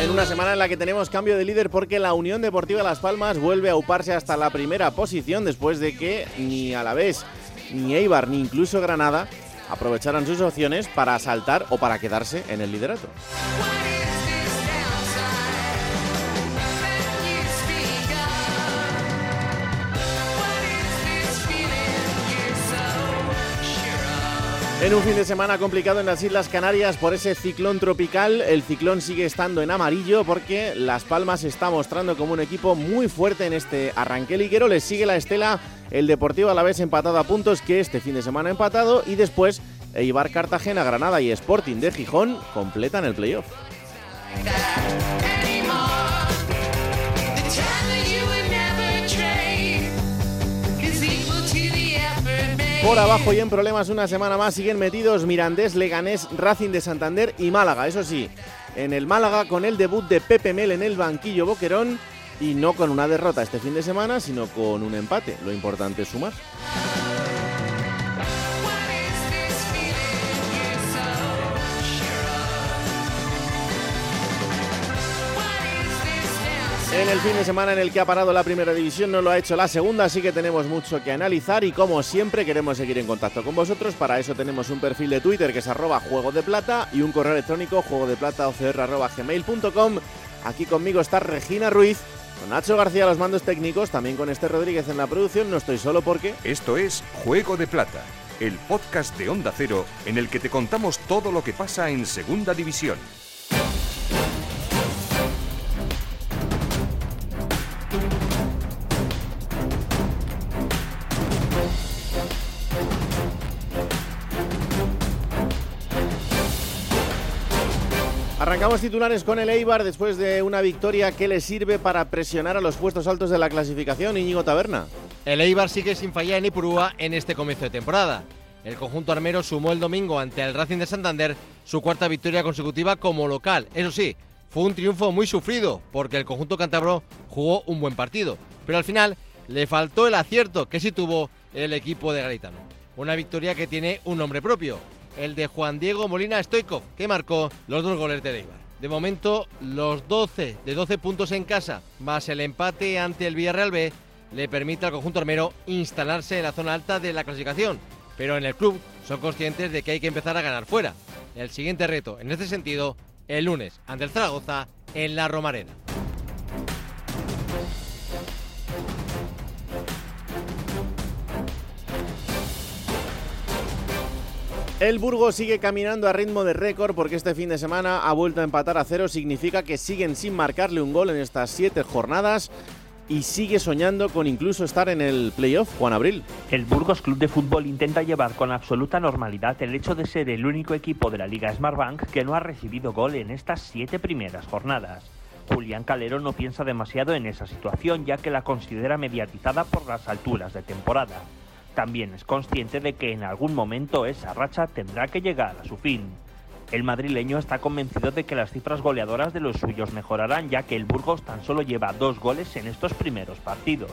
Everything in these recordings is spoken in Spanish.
En una semana en la que tenemos cambio de líder porque la Unión Deportiva Las Palmas vuelve a uparse hasta la primera posición después de que ni Alavés, ni Eibar, ni incluso Granada aprovecharan sus opciones para saltar o para quedarse en el liderato. En un fin de semana complicado en las Islas Canarias por ese ciclón tropical, el ciclón sigue estando en amarillo porque Las Palmas está mostrando como un equipo muy fuerte en este arranque liguero. Le sigue la estela el Deportivo a la vez empatado a puntos que este fin de semana empatado y después Eibar Cartagena, Granada y Sporting de Gijón completan el playoff. Por abajo y en problemas una semana más siguen metidos Mirandés, Leganés, Racing de Santander y Málaga. Eso sí, en el Málaga con el debut de Pepe Mel en el banquillo Boquerón y no con una derrota este fin de semana, sino con un empate. Lo importante es sumar. En el fin de semana en el que ha parado la primera división no lo ha hecho la segunda, así que tenemos mucho que analizar y como siempre queremos seguir en contacto con vosotros. Para eso tenemos un perfil de Twitter que es arroba juego de plata y un correo electrónico juego de plata gmail.com. Aquí conmigo está Regina Ruiz, con Nacho García los mandos técnicos, también con Este Rodríguez en la producción. No estoy solo porque... Esto es Juego de Plata, el podcast de Onda Cero en el que te contamos todo lo que pasa en Segunda División. Arrancamos titulares con el Eibar después de una victoria que le sirve para presionar a los puestos altos de la clasificación. Íñigo Taberna. El Eibar sigue sin fallar en Ipurúa en este comienzo de temporada. El conjunto armero sumó el domingo ante el Racing de Santander su cuarta victoria consecutiva como local. Eso sí, fue un triunfo muy sufrido porque el conjunto cántabro jugó un buen partido, pero al final le faltó el acierto que sí tuvo el equipo de Garitano. Una victoria que tiene un nombre propio, el de Juan Diego Molina Stoikov, que marcó los dos goles de Eibar. De momento, los 12 de 12 puntos en casa, más el empate ante el Villarreal B, le permite al conjunto armero instalarse en la zona alta de la clasificación. Pero en el club son conscientes de que hay que empezar a ganar fuera. El siguiente reto, en este sentido, el lunes ante el Zaragoza en la Romareda. El Burgos sigue caminando a ritmo de récord porque este fin de semana ha vuelto a empatar a cero. Significa que siguen sin marcarle un gol en estas siete jornadas y sigue soñando con incluso estar en el playoff, Juan Abril. El Burgos Club de Fútbol intenta llevar con absoluta normalidad el hecho de ser el único equipo de la Liga Smartbank que no ha recibido gol en estas siete primeras jornadas. Julián Calero no piensa demasiado en esa situación ya que la considera mediatizada por las alturas de temporada también es consciente de que en algún momento esa racha tendrá que llegar a su fin. El madrileño está convencido de que las cifras goleadoras de los suyos mejorarán ya que el Burgos tan solo lleva dos goles en estos primeros partidos.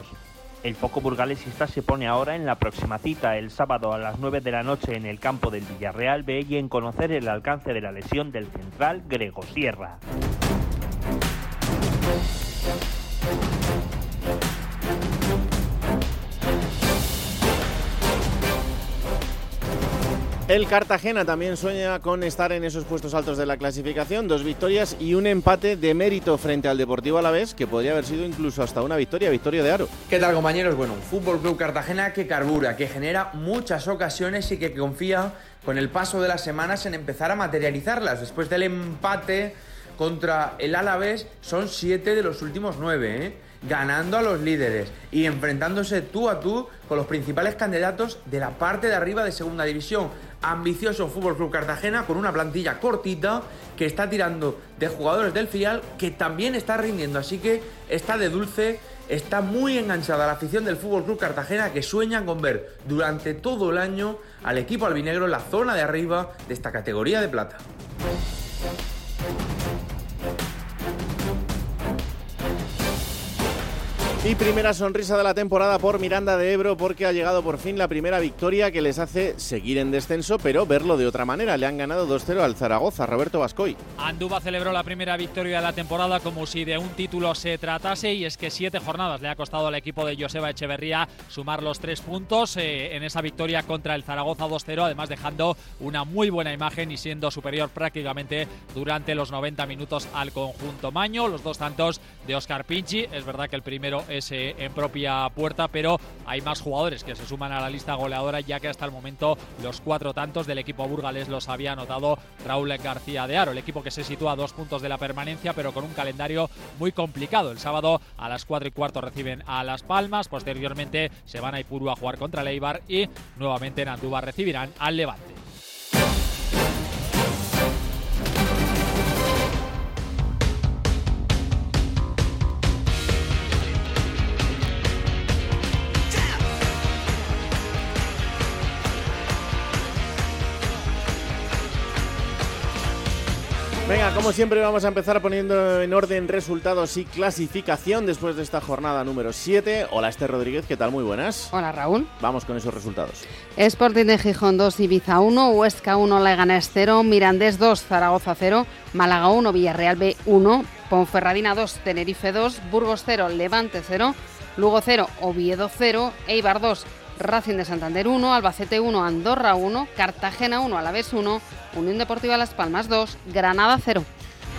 El foco burgalesista se pone ahora en la próxima cita, el sábado a las 9 de la noche en el campo del Villarreal B y en conocer el alcance de la lesión del central Grego Sierra. El Cartagena también sueña con estar en esos puestos altos de la clasificación, dos victorias y un empate de mérito frente al Deportivo Alavés, que podría haber sido incluso hasta una victoria, victoria de Aro. ¿Qué tal compañeros? Bueno, un Fútbol Club Cartagena que carbura, que genera muchas ocasiones y que confía con el paso de las semanas en empezar a materializarlas. Después del empate contra el Alavés, son siete de los últimos nueve, ¿eh? ganando a los líderes y enfrentándose tú a tú con los principales candidatos de la parte de arriba de Segunda División. Ambicioso Fútbol Club Cartagena con una plantilla cortita que está tirando de jugadores del filial que también está rindiendo. Así que está de dulce, está muy enganchada la afición del Fútbol Club Cartagena que sueñan con ver durante todo el año al equipo albinegro en la zona de arriba de esta categoría de plata. Y primera sonrisa de la temporada por Miranda de Ebro porque ha llegado por fin la primera victoria que les hace seguir en descenso, pero verlo de otra manera. Le han ganado 2-0 al Zaragoza, Roberto Bascoy. Anduba celebró la primera victoria de la temporada como si de un título se tratase y es que siete jornadas le ha costado al equipo de Joseba Echeverría sumar los tres puntos eh, en esa victoria contra el Zaragoza 2-0, además dejando una muy buena imagen y siendo superior prácticamente durante los 90 minutos al conjunto Maño. Los dos tantos de Oscar Pinchi, es verdad que el primero en propia puerta, pero hay más jugadores que se suman a la lista goleadora, ya que hasta el momento los cuatro tantos del equipo burgalés los había anotado Raúl García de Aro, el equipo que se sitúa a dos puntos de la permanencia, pero con un calendario muy complicado. El sábado a las cuatro y cuarto reciben a Las Palmas, posteriormente se van a Ipurú a jugar contra Leibar y nuevamente en Andúbar recibirán al Levante. Venga, como siempre vamos a empezar poniendo en orden resultados y clasificación después de esta jornada número 7. Hola Esther Rodríguez, ¿qué tal? Muy buenas. Hola Raúl. Vamos con esos resultados. Sporting de Gijón 2, Ibiza 1, Huesca 1, Leganés 0, Mirandés 2, Zaragoza 0, Málaga 1, Villarreal B 1, Ponferradina 2, Tenerife 2, Burgos 0, Levante 0, Lugo 0, Oviedo 0, Eibar 2, Racing de Santander 1, Albacete 1, Andorra 1, Cartagena 1, Alavés 1, Unión Deportiva Las Palmas 2, Granada 0.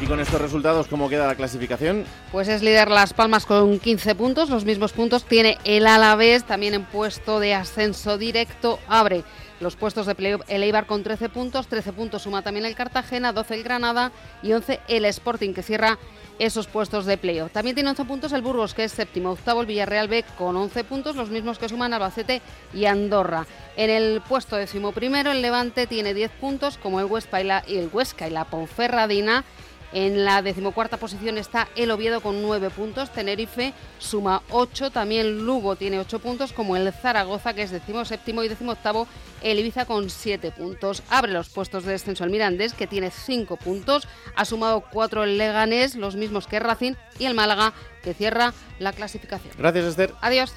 ¿Y con estos resultados cómo queda la clasificación? Pues es líder Las Palmas con 15 puntos, los mismos puntos tiene el Alavés, también en puesto de ascenso directo, abre los puestos de playoff el Eibar con 13 puntos, 13 puntos suma también el Cartagena, 12 el Granada y 11 el Sporting que cierra esos puestos de playoff. También tiene 11 puntos el Burgos que es séptimo, octavo el Villarreal B con 11 puntos, los mismos que suman Albacete y Andorra. En el puesto decimoprimero el Levante tiene 10 puntos como el el Huesca y la Ponferradina en la decimocuarta posición está el Oviedo con nueve puntos, Tenerife suma ocho, también Lugo tiene ocho puntos, como el Zaragoza que es decimoséptimo y decimoctavo, el Ibiza con siete puntos. Abre los puestos de descenso el Mirandés que tiene cinco puntos, ha sumado cuatro el Leganés, los mismos que Racing, y el Málaga que cierra la clasificación. Gracias Esther. Adiós.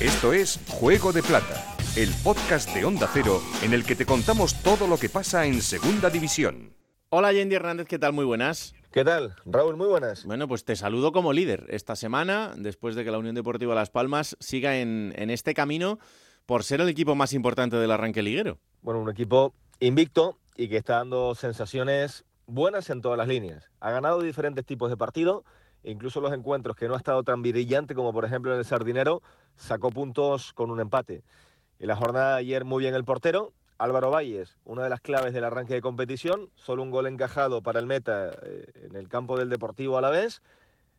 Esto es Juego de Plata el podcast de Onda Cero en el que te contamos todo lo que pasa en Segunda División. Hola Yendi Hernández, ¿qué tal? Muy buenas. ¿Qué tal? Raúl, muy buenas. Bueno, pues te saludo como líder esta semana, después de que la Unión Deportiva Las Palmas siga en, en este camino por ser el equipo más importante del arranque liguero. Bueno, un equipo invicto y que está dando sensaciones buenas en todas las líneas. Ha ganado diferentes tipos de partidos, incluso los encuentros que no ha estado tan brillante como por ejemplo en el Sardinero, sacó puntos con un empate. En la jornada de ayer muy bien el portero, Álvaro Valles, una de las claves del arranque de competición, solo un gol encajado para el meta eh, en el campo del Deportivo a la vez.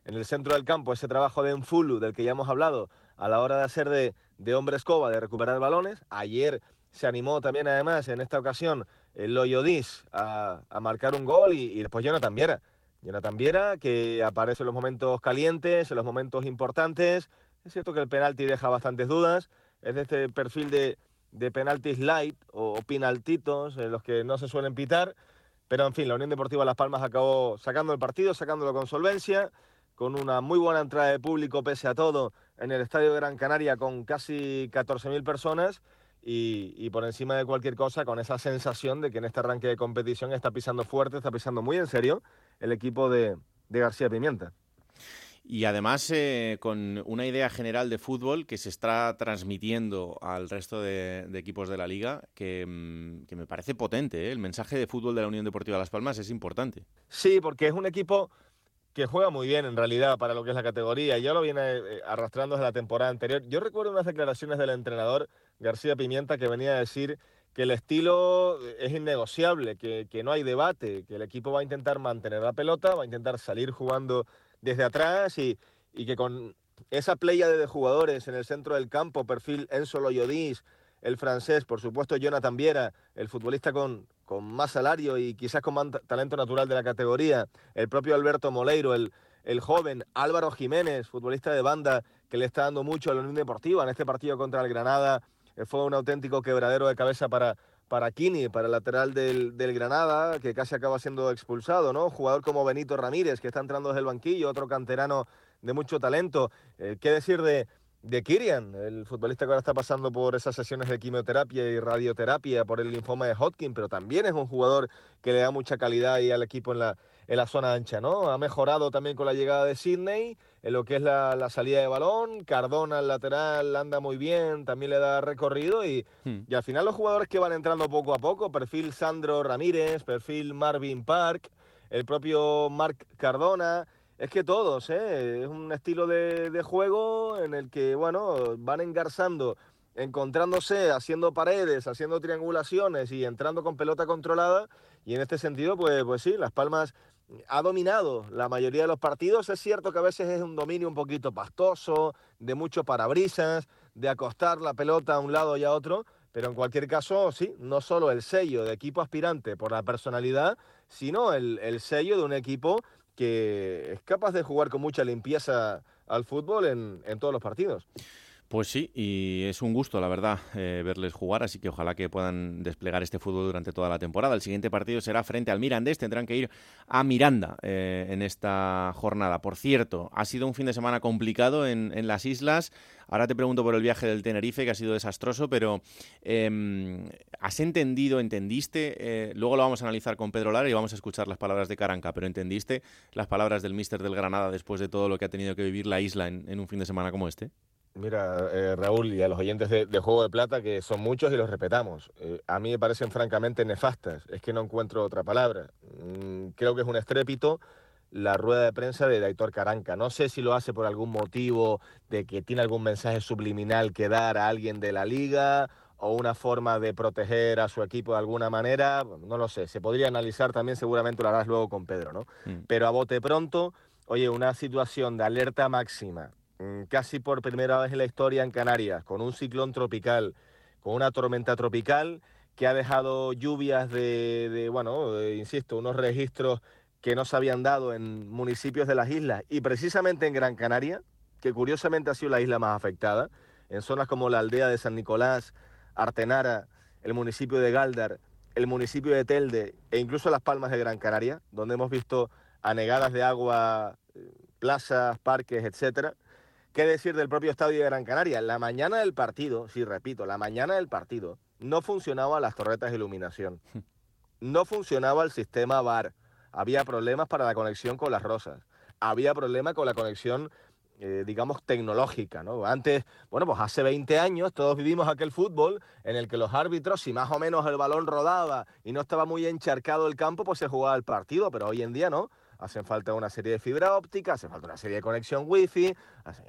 En el centro del campo, ese trabajo de Enfulu, del que ya hemos hablado, a la hora de hacer de, de hombre escoba, de recuperar balones. Ayer se animó también, además, en esta ocasión, el Loyodis a, a marcar un gol y, y después Jonathan Viera. Jonathan Viera, que aparece en los momentos calientes, en los momentos importantes. Es cierto que el penalti deja bastantes dudas, es de este perfil de, de penaltis light o, penaltitos en los que no se suelen pitar. Pero en fin, la Unión Deportiva Las Palmas acabó sacando el partido, sacándolo con solvencia, con una muy buena entrada de público pese a todo en el Estadio de Gran Canaria con casi 14.000 personas y, y, por encima de cualquier cosa con esa sensación de que en este arranque de competición está pisando fuerte, está pisando muy en serio el equipo de, de García Pimienta y además eh, con una idea general de fútbol que se está transmitiendo al resto de, equipos de la liga que, mm, me parece potente. ¿eh? El mensaje de fútbol de la Unión Deportiva Las Palmas es importante. Sí, porque es un equipo que juega muy bien en realidad para lo que es la categoría. Ya lo viene eh, arrastrando desde la temporada anterior. Yo recuerdo unas declaraciones del entrenador García Pimienta que venía a decir que el estilo es innegociable, que, que no hay debate, que el equipo va a intentar mantener la pelota, va a intentar salir jugando desde atrás y, y que con esa playa de jugadores en el centro del campo, perfil Enzo Loyodis, el francés, por supuesto Jonathan Viera, el futbolista con, con más salario y quizás con más talento natural de la categoría, el propio Alberto Moleiro, el, el joven Álvaro Jiménez, futbolista de banda que le está dando mucho a la Unión Deportiva en este partido contra el Granada, eh, fue un auténtico quebradero de cabeza para, para Kini, para el lateral del, del, Granada, que casi acaba siendo expulsado, ¿no? Jugador como Benito Ramírez, que está entrando desde el banquillo, otro canterano de mucho talento. Eh, ¿Qué decir de, de Kirian, el futbolista que ahora está pasando por esas sesiones de quimioterapia y radioterapia por el linfoma de Hodgkin, pero también es un jugador que le da mucha calidad ahí al equipo en la, en la zona ancha, ¿no? Ha mejorado también con la llegada de Sidney, en lo que es la, la salida de balón, Cardona al lateral anda muy bien, también le da recorrido y, hmm. y al final los jugadores que van entrando poco a poco, perfil Sandro Ramírez, perfil Marvin Park, el propio Marc Cardona, es que todos, ¿eh? es un estilo de, de, juego en el que, bueno, van engarzando, encontrándose, haciendo paredes, haciendo triangulaciones y entrando con pelota controlada. Y en este sentido, pues, pues sí, Las Palmas ha dominado la mayoría de los partidos. Es cierto que a veces es un dominio un poquito pastoso, de mucho parabrisas, de acostar la pelota a un lado y a otro. Pero en cualquier caso, sí, no solo el sello de equipo aspirante por la personalidad, sino el, el sello de un equipo que es capaz de jugar con mucha limpieza al fútbol en, en todos los partidos. Pues sí, y es un gusto, la verdad, eh, verles jugar, así que ojalá que puedan desplegar este fútbol durante toda la temporada. El siguiente partido será frente al Mirandés, tendrán que ir a Miranda eh, en esta jornada. Por cierto, ha sido un fin de semana complicado en, las islas. Ahora te pregunto por el viaje del Tenerife, que ha sido desastroso, pero eh, ¿has entendido, entendiste? Eh, luego lo vamos a analizar con Pedro Lara y vamos a escuchar las palabras de Caranca, pero ¿entendiste las palabras del míster del Granada después de todo lo que ha tenido que vivir la isla en un fin de semana como este? Mira, eh, Raúl, y a los oyentes de, de, Juego de Plata, que son muchos y los respetamos, eh, a mí me parecen francamente nefastas, es que no encuentro otra palabra. Mm, creo que es un estrépito la rueda de prensa de Daitor Caranca. No sé si lo hace por algún motivo de que tiene algún mensaje subliminal que dar a alguien de la liga o una forma de proteger a su equipo de alguna manera, no lo sé, se podría analizar también, seguramente lo harás luego con Pedro, ¿no? Mm. Pero a bote pronto, oye, una situación de alerta máxima casi por primera vez en la historia en Canarias, con un ciclón tropical, con una tormenta tropical que ha dejado lluvias de, de bueno, insisto, unos registros que no se habían dado en municipios de las islas y precisamente en Gran Canaria, que curiosamente ha sido la isla más afectada, en zonas como la aldea de San Nicolás, Artenara, el municipio de Galdar, el municipio de Telde e incluso las Palmas de Gran Canaria, donde hemos visto anegadas de agua, eh, plazas, parques, etcétera. ¿Qué decir del propio estadio de Gran Canaria? La mañana del partido, sí, repito, la mañana del partido, no funcionaban las torretas de iluminación. No funcionaba el sistema VAR. Había problemas para la conexión con las rosas. Había problemas con la conexión, eh, digamos, tecnológica. ¿no? Antes, bueno, pues hace 20 años todos vivimos aquel fútbol en el que los árbitros, si más o menos el balón rodaba y no estaba muy encharcado el campo, pues se jugaba el partido. Pero hoy en día no hacen falta una serie de fibra óptica, hace falta una serie de conexión wifi,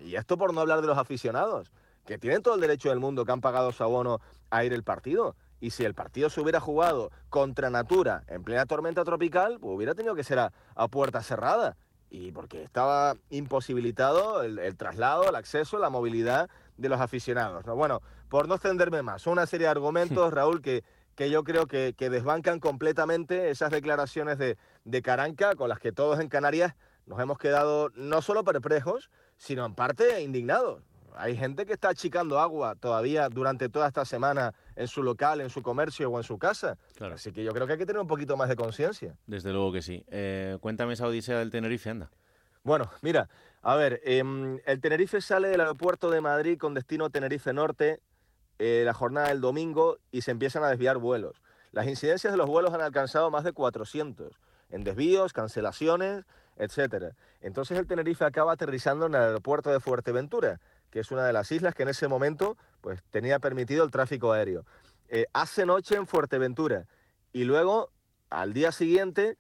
y esto por no hablar de los aficionados, que tienen todo el derecho del mundo, que han pagado su abono a ir el partido. Y si el partido se hubiera jugado contra Natura en plena tormenta tropical, pues hubiera tenido que ser a, a puerta cerrada. Y porque estaba imposibilitado el, el, traslado, el acceso, la movilidad de los aficionados. ¿no? Bueno, por no extenderme más, son una serie de argumentos, Raúl, que, que yo creo que, que desbancan completamente esas declaraciones de, de Caranca con las que todos en Canarias nos hemos quedado no solo perplejos, sino en parte indignados. Hay gente que está achicando agua todavía durante toda esta semana en su local, en su comercio o en su casa. Claro. Así que yo creo que hay que tener un poquito más de conciencia. Desde luego que sí. Eh, cuéntame esa odisea del Tenerife, anda. Bueno, mira, a ver, eh, el Tenerife sale del aeropuerto de Madrid con destino Tenerife Norte eh, la jornada del domingo y se empiezan a desviar vuelos. Las incidencias de los vuelos han alcanzado más de 400 en desvíos, cancelaciones, etcétera. Entonces el Tenerife acaba aterrizando en el aeropuerto de Fuerteventura, que es una de las islas que en ese momento pues, tenía permitido el tráfico aéreo. Eh, hace noche en Fuerteventura y luego al día siguiente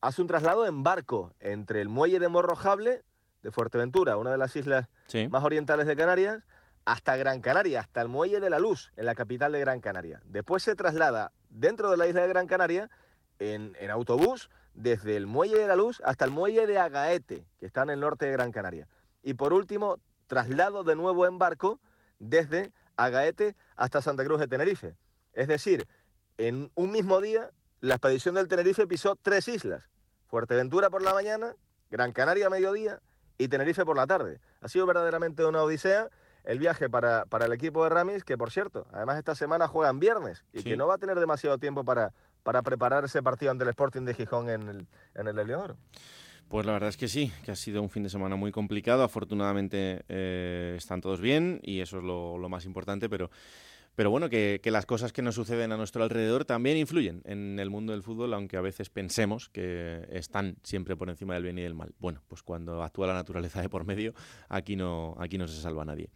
hace un traslado en barco entre el muelle de Morrojable de Fuerteventura, una de las islas sí. más orientales de Canarias, hasta Gran Canaria, hasta el Muelle de la Luz, en la capital de Gran Canaria. Después se traslada dentro de la isla de Gran Canaria en, en, autobús desde el Muelle de la Luz hasta el Muelle de Agaete, que está en el norte de Gran Canaria. Y por último, traslado de nuevo en barco desde a Gaete hasta Santa Cruz de Tenerife. Es decir, en un mismo día, la expedición del Tenerife pisó tres islas. Fuerteventura por la mañana, Gran Canaria a mediodía y Tenerife por la tarde. Ha sido verdaderamente una odisea el viaje para, para el equipo de Ramis, que por cierto, además esta semana juegan viernes y que no va a tener demasiado tiempo para, para preparar ese partido ante el Sporting de Gijón en el, en el Eleodoro. Pues la verdad es que sí, que ha sido un fin de semana muy complicado. Afortunadamente eh, están todos bien y eso es lo más importante, pero pero bueno, que, las cosas que nos suceden a nuestro alrededor también influyen en el mundo del fútbol, aunque a veces pensemos que están siempre por encima del bien y del mal. Bueno, pues cuando actúa la naturaleza de por medio, aquí no, aquí no se salva nadie.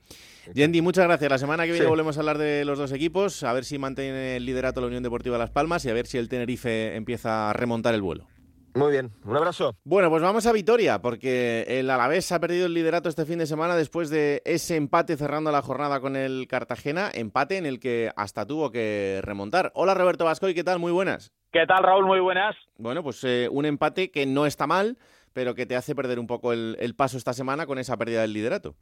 Yendi, muchas gracias. La semana que viene volvemos a hablar de los dos equipos, a ver si mantiene el liderato la Unión Deportiva Las Palmas y a ver si el Tenerife empieza a remontar el vuelo. Muy bien, un abrazo. Bueno, pues vamos a Vitoria, porque el Alavés ha perdido el liderato este fin de semana después de ese empate cerrando la jornada con el Cartagena, empate en el que hasta tuvo que remontar. Hola Roberto Vascoy, ¿qué tal? Muy buenas. ¿Qué tal Raúl? Muy buenas. Bueno, pues eh, un empate que no está mal, pero que te hace perder un poco el paso esta semana con esa pérdida del liderato.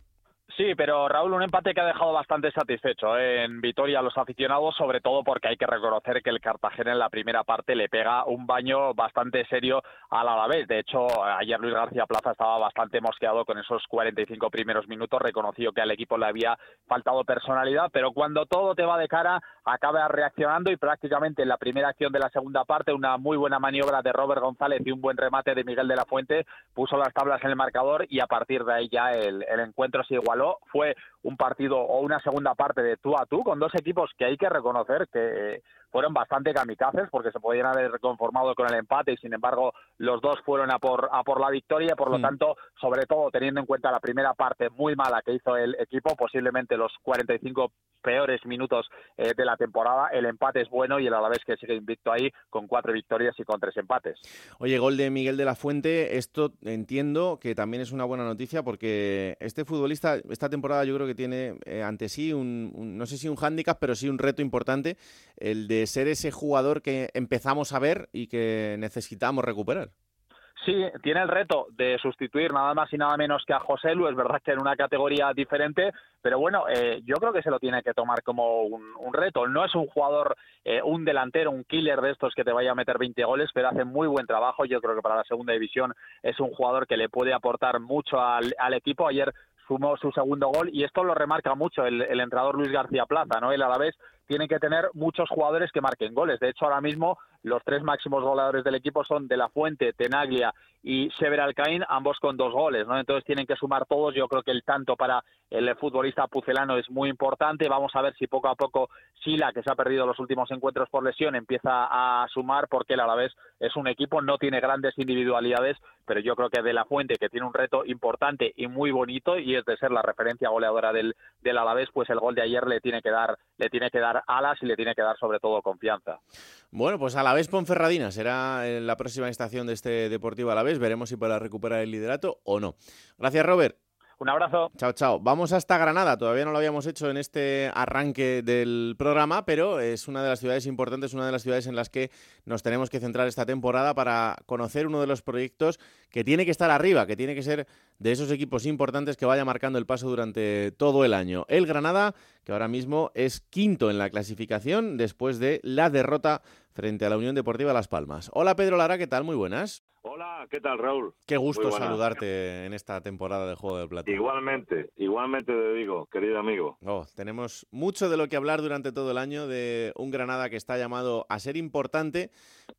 Sí, pero Raúl, un empate que ha dejado bastante satisfecho ¿eh? en Vitoria a los aficionados, sobre todo porque hay que reconocer que el Cartagena en la primera parte le pega un baño bastante serio al Alavés. De hecho, ayer Luis García Plaza estaba bastante mosqueado con esos 45 primeros minutos, reconoció que al equipo le había faltado personalidad, pero cuando todo te va de cara, acaba reaccionando y prácticamente en la primera acción de la segunda parte, una muy buena maniobra de Robert González y un buen remate de Miguel de la Fuente, puso las tablas en el marcador y a partir de ahí ya el, el encuentro se igualó fue un partido o una segunda parte de tú a tú con dos equipos que hay que reconocer que fueron bastante kamikazes porque se podían haber conformado con el empate y sin embargo los dos fueron a por, a por la victoria, por lo mm. tanto, sobre todo teniendo en cuenta la primera parte muy mala que hizo el equipo, posiblemente los 45 peores minutos eh, de la temporada, el empate es bueno y el Alavés que sigue invicto ahí con cuatro victorias y con tres empates. Oye, gol de Miguel de la Fuente, esto entiendo que también es una buena noticia porque este futbolista esta temporada yo creo que tiene eh, ante sí un, no sé si un hándicap, pero sí un reto importante, el de ser ese jugador que empezamos a ver y que necesitamos recuperar. Sí, tiene el reto de sustituir nada más y nada menos que a José Lu. Es verdad que en una categoría diferente, pero bueno, eh, yo creo que se lo tiene que tomar como un, reto. No es un jugador, eh, un delantero, un killer de estos que te vaya a meter 20 goles, pero hace muy buen trabajo. Yo creo que para la segunda división es un jugador que le puede aportar mucho al, al equipo. Ayer sumó su segundo gol y esto lo remarca mucho el, el entrenador Luis García Plaza, ¿no? Él a la vez tiene que tener muchos jugadores que marquen goles. De hecho, ahora mismo los tres máximos goleadores del equipo son De La Fuente, Tenaglia y Sever Alcaín, ambos con dos goles, ¿no? Entonces tienen que sumar todos. Yo creo que el tanto para el futbolista pucelano es muy importante. Vamos a ver si poco a poco Sila, que se ha perdido los últimos encuentros por lesión, empieza a sumar, porque el Alavés es un equipo, no tiene grandes individualidades, pero yo creo que De La Fuente, que tiene un reto importante y muy bonito, y es de ser la referencia goleadora del, del Alavés, pues el gol de ayer le tiene que dar, le tiene que dar alas y le tiene que dar sobre todo confianza. Bueno, pues Alavés Ponferradina será la próxima estación de este Deportivo Alavés. Veremos si podrá recuperar el liderato o no. Gracias, Robert. Un abrazo. Chao, chao. Vamos hasta Granada. Todavía no lo habíamos hecho en este arranque del programa, pero es una de las ciudades importantes, una de las ciudades en las que nos tenemos que centrar esta temporada para conocer uno de los proyectos que tiene que estar arriba, que tiene que ser de esos equipos importantes que vaya marcando el paso durante todo el año. El Granada, que ahora mismo es quinto en la clasificación después de la derrota frente a la Unión Deportiva Las Palmas. Hola Pedro Lara, ¿qué tal? Muy buenas. Hola, ¿qué tal Raúl? Qué gusto saludarte en esta temporada del Juego del Plata. Igualmente, igualmente te digo, querido amigo. Oh, tenemos mucho de lo que hablar durante todo el año de un Granada que está llamado a ser importante,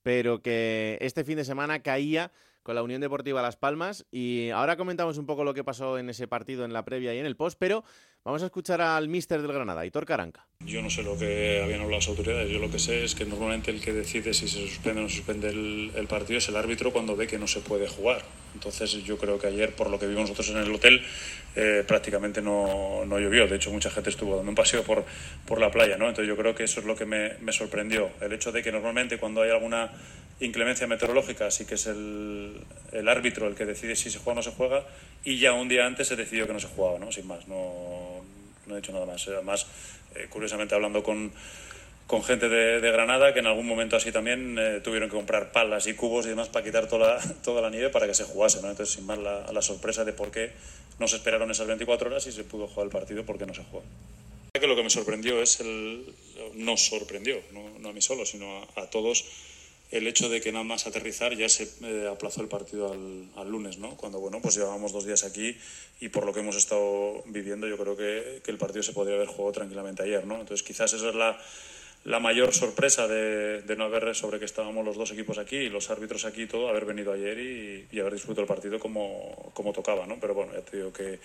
pero que este fin de semana caía con la Unión Deportiva Las Palmas y ahora comentamos un poco lo que pasó en ese partido en la previa y en el post, pero vamos a escuchar al míster del Granada, Hitor Caranca. Yo no sé lo que habían hablado las autoridades, yo lo que sé es que normalmente el que decide si se suspende o no suspende el, partido es el árbitro cuando ve que no se puede jugar. Entonces yo creo que ayer, por lo que vimos nosotros en el hotel, eh, prácticamente no, no, llovió. De hecho, mucha gente estuvo dando un paseo por, por la playa. ¿no? Entonces yo creo que eso es lo que me, me sorprendió. El hecho de que normalmente cuando hay alguna inclemencia meteorológica sí que es el, el, árbitro el que decide si se juega o no se juega y ya un día antes se decidió que no se jugaba, ¿no? Sin más, no, no he dicho nada más. Además, eh, curiosamente hablando con, con gente de, de, Granada que en algún momento así también eh, tuvieron que comprar palas y cubos y demás para quitar toda la, toda la nieve para que se jugase, ¿no? Entonces, sin más, la, la sorpresa de por qué no se esperaron esas 24 horas y se pudo jugar el partido porque no se jugó. que lo que me sorprendió es el. Nos sorprendió, no, a mí solo, sino a, todos, el hecho de que nada más aterrizar ya se eh, aplazó el partido al, lunes, ¿no? Cuando, bueno, pues llevábamos dos días aquí y por lo que hemos estado viviendo, yo creo que, el partido se podría haber jugado tranquilamente ayer, ¿no? Entonces, quizás esa es la la mayor sorpresa de, no haber sobre que estábamos los dos equipos aquí y los árbitros aquí y todo, haber venido ayer y, haber disfrutado el partido como, como, tocaba, ¿no? Pero bueno, ya te digo que,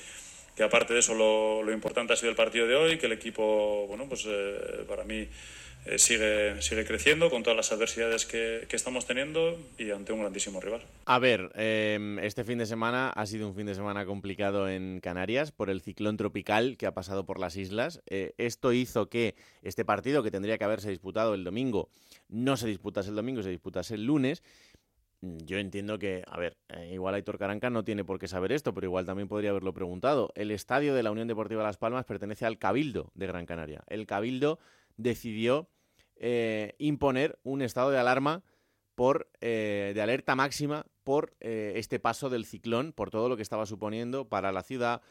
que aparte de eso lo, lo, importante ha sido el partido de hoy, que el equipo, bueno, pues eh, para mí eh, sigue, sigue creciendo con todas las adversidades que, estamos teniendo y ante un grandísimo rival. A ver, em, este fin de semana ha sido un fin de semana complicado en Canarias por el ciclón tropical que ha pasado por las islas. Eh, esto hizo que este partido, que tendría que haberse disputado el domingo, no se disputase el domingo, se disputase el lunes. Mm, yo entiendo que, a ver, eh, igual Aitor Caranca no tiene por qué saber esto, pero igual también podría haberlo preguntado. El estadio de la Unión Deportiva Las Palmas pertenece al Cabildo de Gran Canaria. El Cabildo decidió eh, imponer un estado de alarma por, eh, de alerta máxima por eh, este paso del ciclón, por todo lo que estaba suponiendo para la ciudad,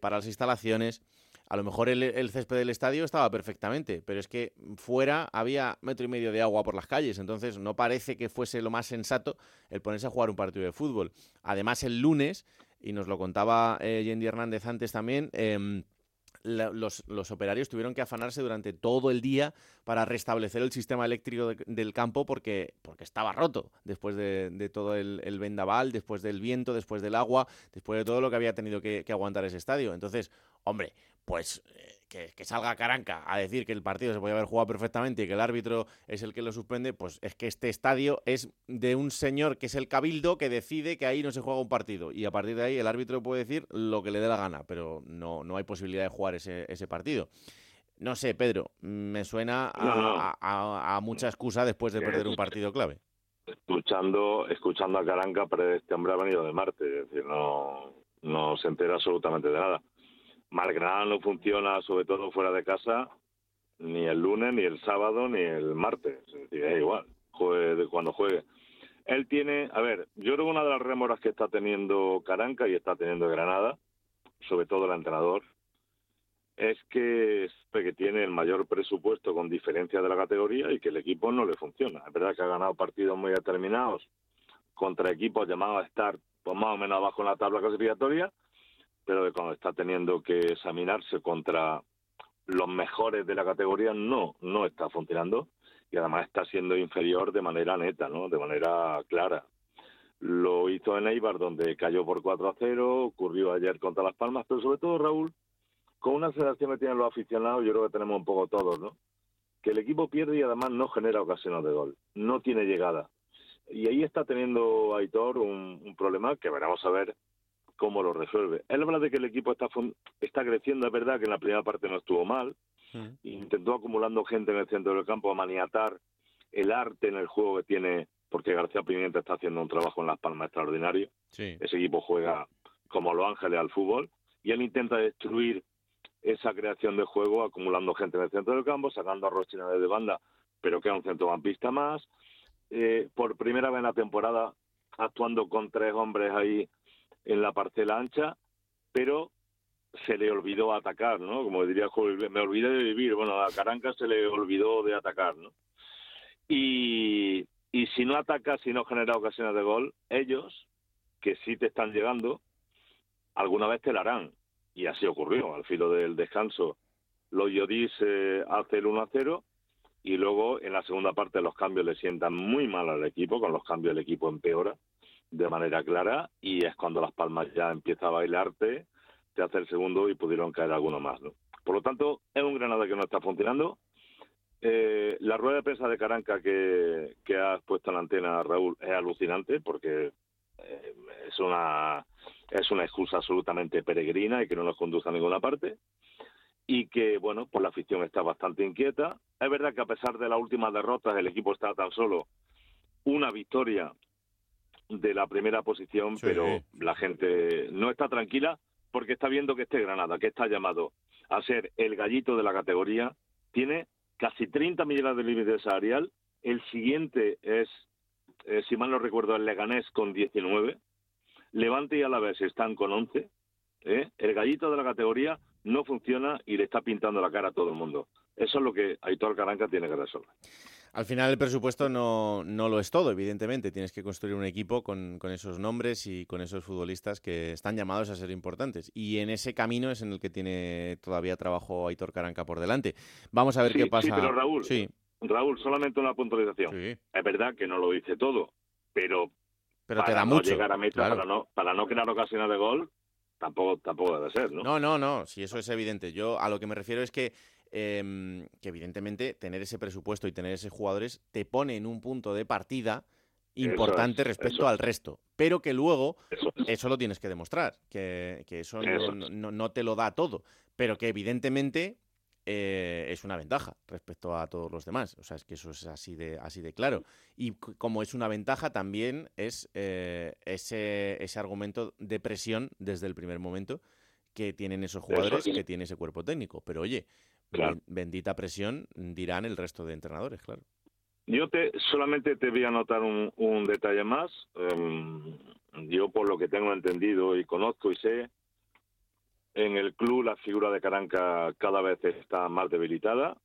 para las instalaciones. A lo mejor el, césped del estadio estaba perfectamente, pero es que fuera había metro y medio de agua por las calles, entonces no parece que fuese lo más sensato el ponerse a jugar un partido de fútbol. Además, el lunes, y nos lo contaba Yendi Hernández antes también, los, los, operarios tuvieron que afanarse durante todo el día para restablecer el sistema eléctrico del campo porque, porque estaba roto después de, todo el, vendaval, después del viento, después del agua, después de todo lo que había tenido que, que aguantar ese estadio. Entonces, hombre, pues eh, que, salga Caranca a decir que el partido se podía haber jugado perfectamente y que el árbitro es el que lo suspende, pues es que este estadio es de un señor que es el cabildo que decide que ahí no se juega un partido. Y a partir de ahí el árbitro puede decir lo que le dé la gana, pero no, no hay posibilidad de jugar ese, ese partido. No sé, Pedro, me suena a, mucha excusa después de perder un partido clave. Escuchando, escuchando a Caranca, pero este hombre ha venido de Marte, es decir, no, no se entera absolutamente de nada. Malgranada no funciona, sobre todo fuera de casa, ni el lunes, ni el sábado, ni el martes. Es decir, es igual, juegue cuando juegue. Él tiene, a ver, yo creo que una de las rémoras que está teniendo Caranca y está teniendo Granada, sobre todo el entrenador, es que, que tiene el mayor presupuesto con diferencia de la categoría y que el equipo no le funciona. Es verdad que ha ganado partidos muy determinados contra equipos llamados a estar pues, más o menos abajo en la tabla clasificatoria, pero que cuando está teniendo que examinarse contra los mejores de la categoría no no está funcionando y además está siendo inferior de manera neta, ¿no? De manera clara. Lo hizo en Eibar donde cayó por 4 a 0, ocurrió ayer contra Las Palmas, pero sobre todo Raúl con una sensación que tienen los aficionados, yo creo que tenemos un poco todos, ¿no? Que el equipo pierde y además no genera ocasiones de gol, no tiene llegada. Y ahí está teniendo Aitor un, un problema que veremos a ver cómo lo resuelve. Él habla de que el equipo está, está creciendo, es verdad que en la primera parte no estuvo mal, mm. intentó acumulando gente en el centro del campo a maniatar el arte en el juego que tiene, porque García Pimienta está haciendo un trabajo en Las Palmas extraordinario. Ese equipo juega como Los Ángeles al fútbol y él intenta destruir esa creación de juego acumulando gente en el centro del campo, sacando a Rochina de banda, pero que es un centrocampista más. Eh, por primera vez en la temporada actuando con tres hombres ahí en la parcela ancha, pero se le olvidó atacar, ¿no? Como diría me olvidé de vivir. Bueno, a Caranca se le olvidó de atacar, ¿no? Y, y si no ataca, si no genera ocasiones de gol, ellos, que sí te están llegando, alguna vez te la harán. Y así ocurrió. Al filo del descanso, los Yodis eh, hace el 1 a 0 y luego en la segunda parte los cambios le sientan muy mal al equipo, con los cambios el equipo empeora de manera clara y es cuando Las Palmas ya empieza a bailarte, te hace el segundo y pudieron caer alguno más. ¿no? Por lo tanto, es un Granada que no está funcionando. Eh, la rueda de prensa de Caranca que, que has puesto en la antena, Raúl, es alucinante porque eh, es una es una excusa absolutamente peregrina y que no nos conduce a ninguna parte y que, bueno, pues la afición está bastante inquieta. Es verdad que a pesar de las últimas derrotas el equipo está tan solo una victoria de la primera posición, pero la gente no está tranquila porque está viendo que este Granada, que está llamado a ser el gallito de la categoría, tiene casi 30 millones de límite salarial. El siguiente es, eh, si mal no recuerdo, el Leganés con 19. Levante y Alavés están con 11. ¿eh? El gallito de la categoría no funciona y le está pintando la cara a todo el mundo. Eso es lo que Aitor Caranca tiene que resolver. Al final el presupuesto no, no lo es todo, evidentemente. Tienes que construir un equipo con, con, esos nombres y con esos futbolistas que están llamados a ser importantes. Y en ese camino es en el que tiene todavía trabajo Aitor Caranca por delante. Vamos a ver Sí, qué pasa. Sí, pero Raúl, Sí, Raúl, solamente una puntualización. sí, Es verdad que no lo dice todo, pero, pero te para da no mucho. llegar a meta, claro. para no para no crear ocasiones de gol, tampoco tampoco debe ser, ¿no? No, no, no, si eso es evidente. Yo a lo que me refiero es que, em, que evidentemente tener ese presupuesto y tener esos jugadores te pone en un punto de partida importante es, respecto al resto, pero que luego Eso es. eso lo tienes que demostrar, que, que eso, no- Eso no, es. no- no te lo da todo, pero que evidentemente eh, es una ventaja respecto a todos los demás. O sea, es que eso es así de, así de claro. Y como es una ventaja, también es eh, ese, ese argumento de presión desde el primer momento que tienen esos jugadores, es. que tiene ese cuerpo técnico. Pero oye, Claro. bendita presión dirán el resto de entrenadores, claro. Yo te solamente te voy a anotar un, un detalle más. Em, yo por lo que tengo entendido y conozco y sé, en el club la figura de Caranca cada vez está más debilitada.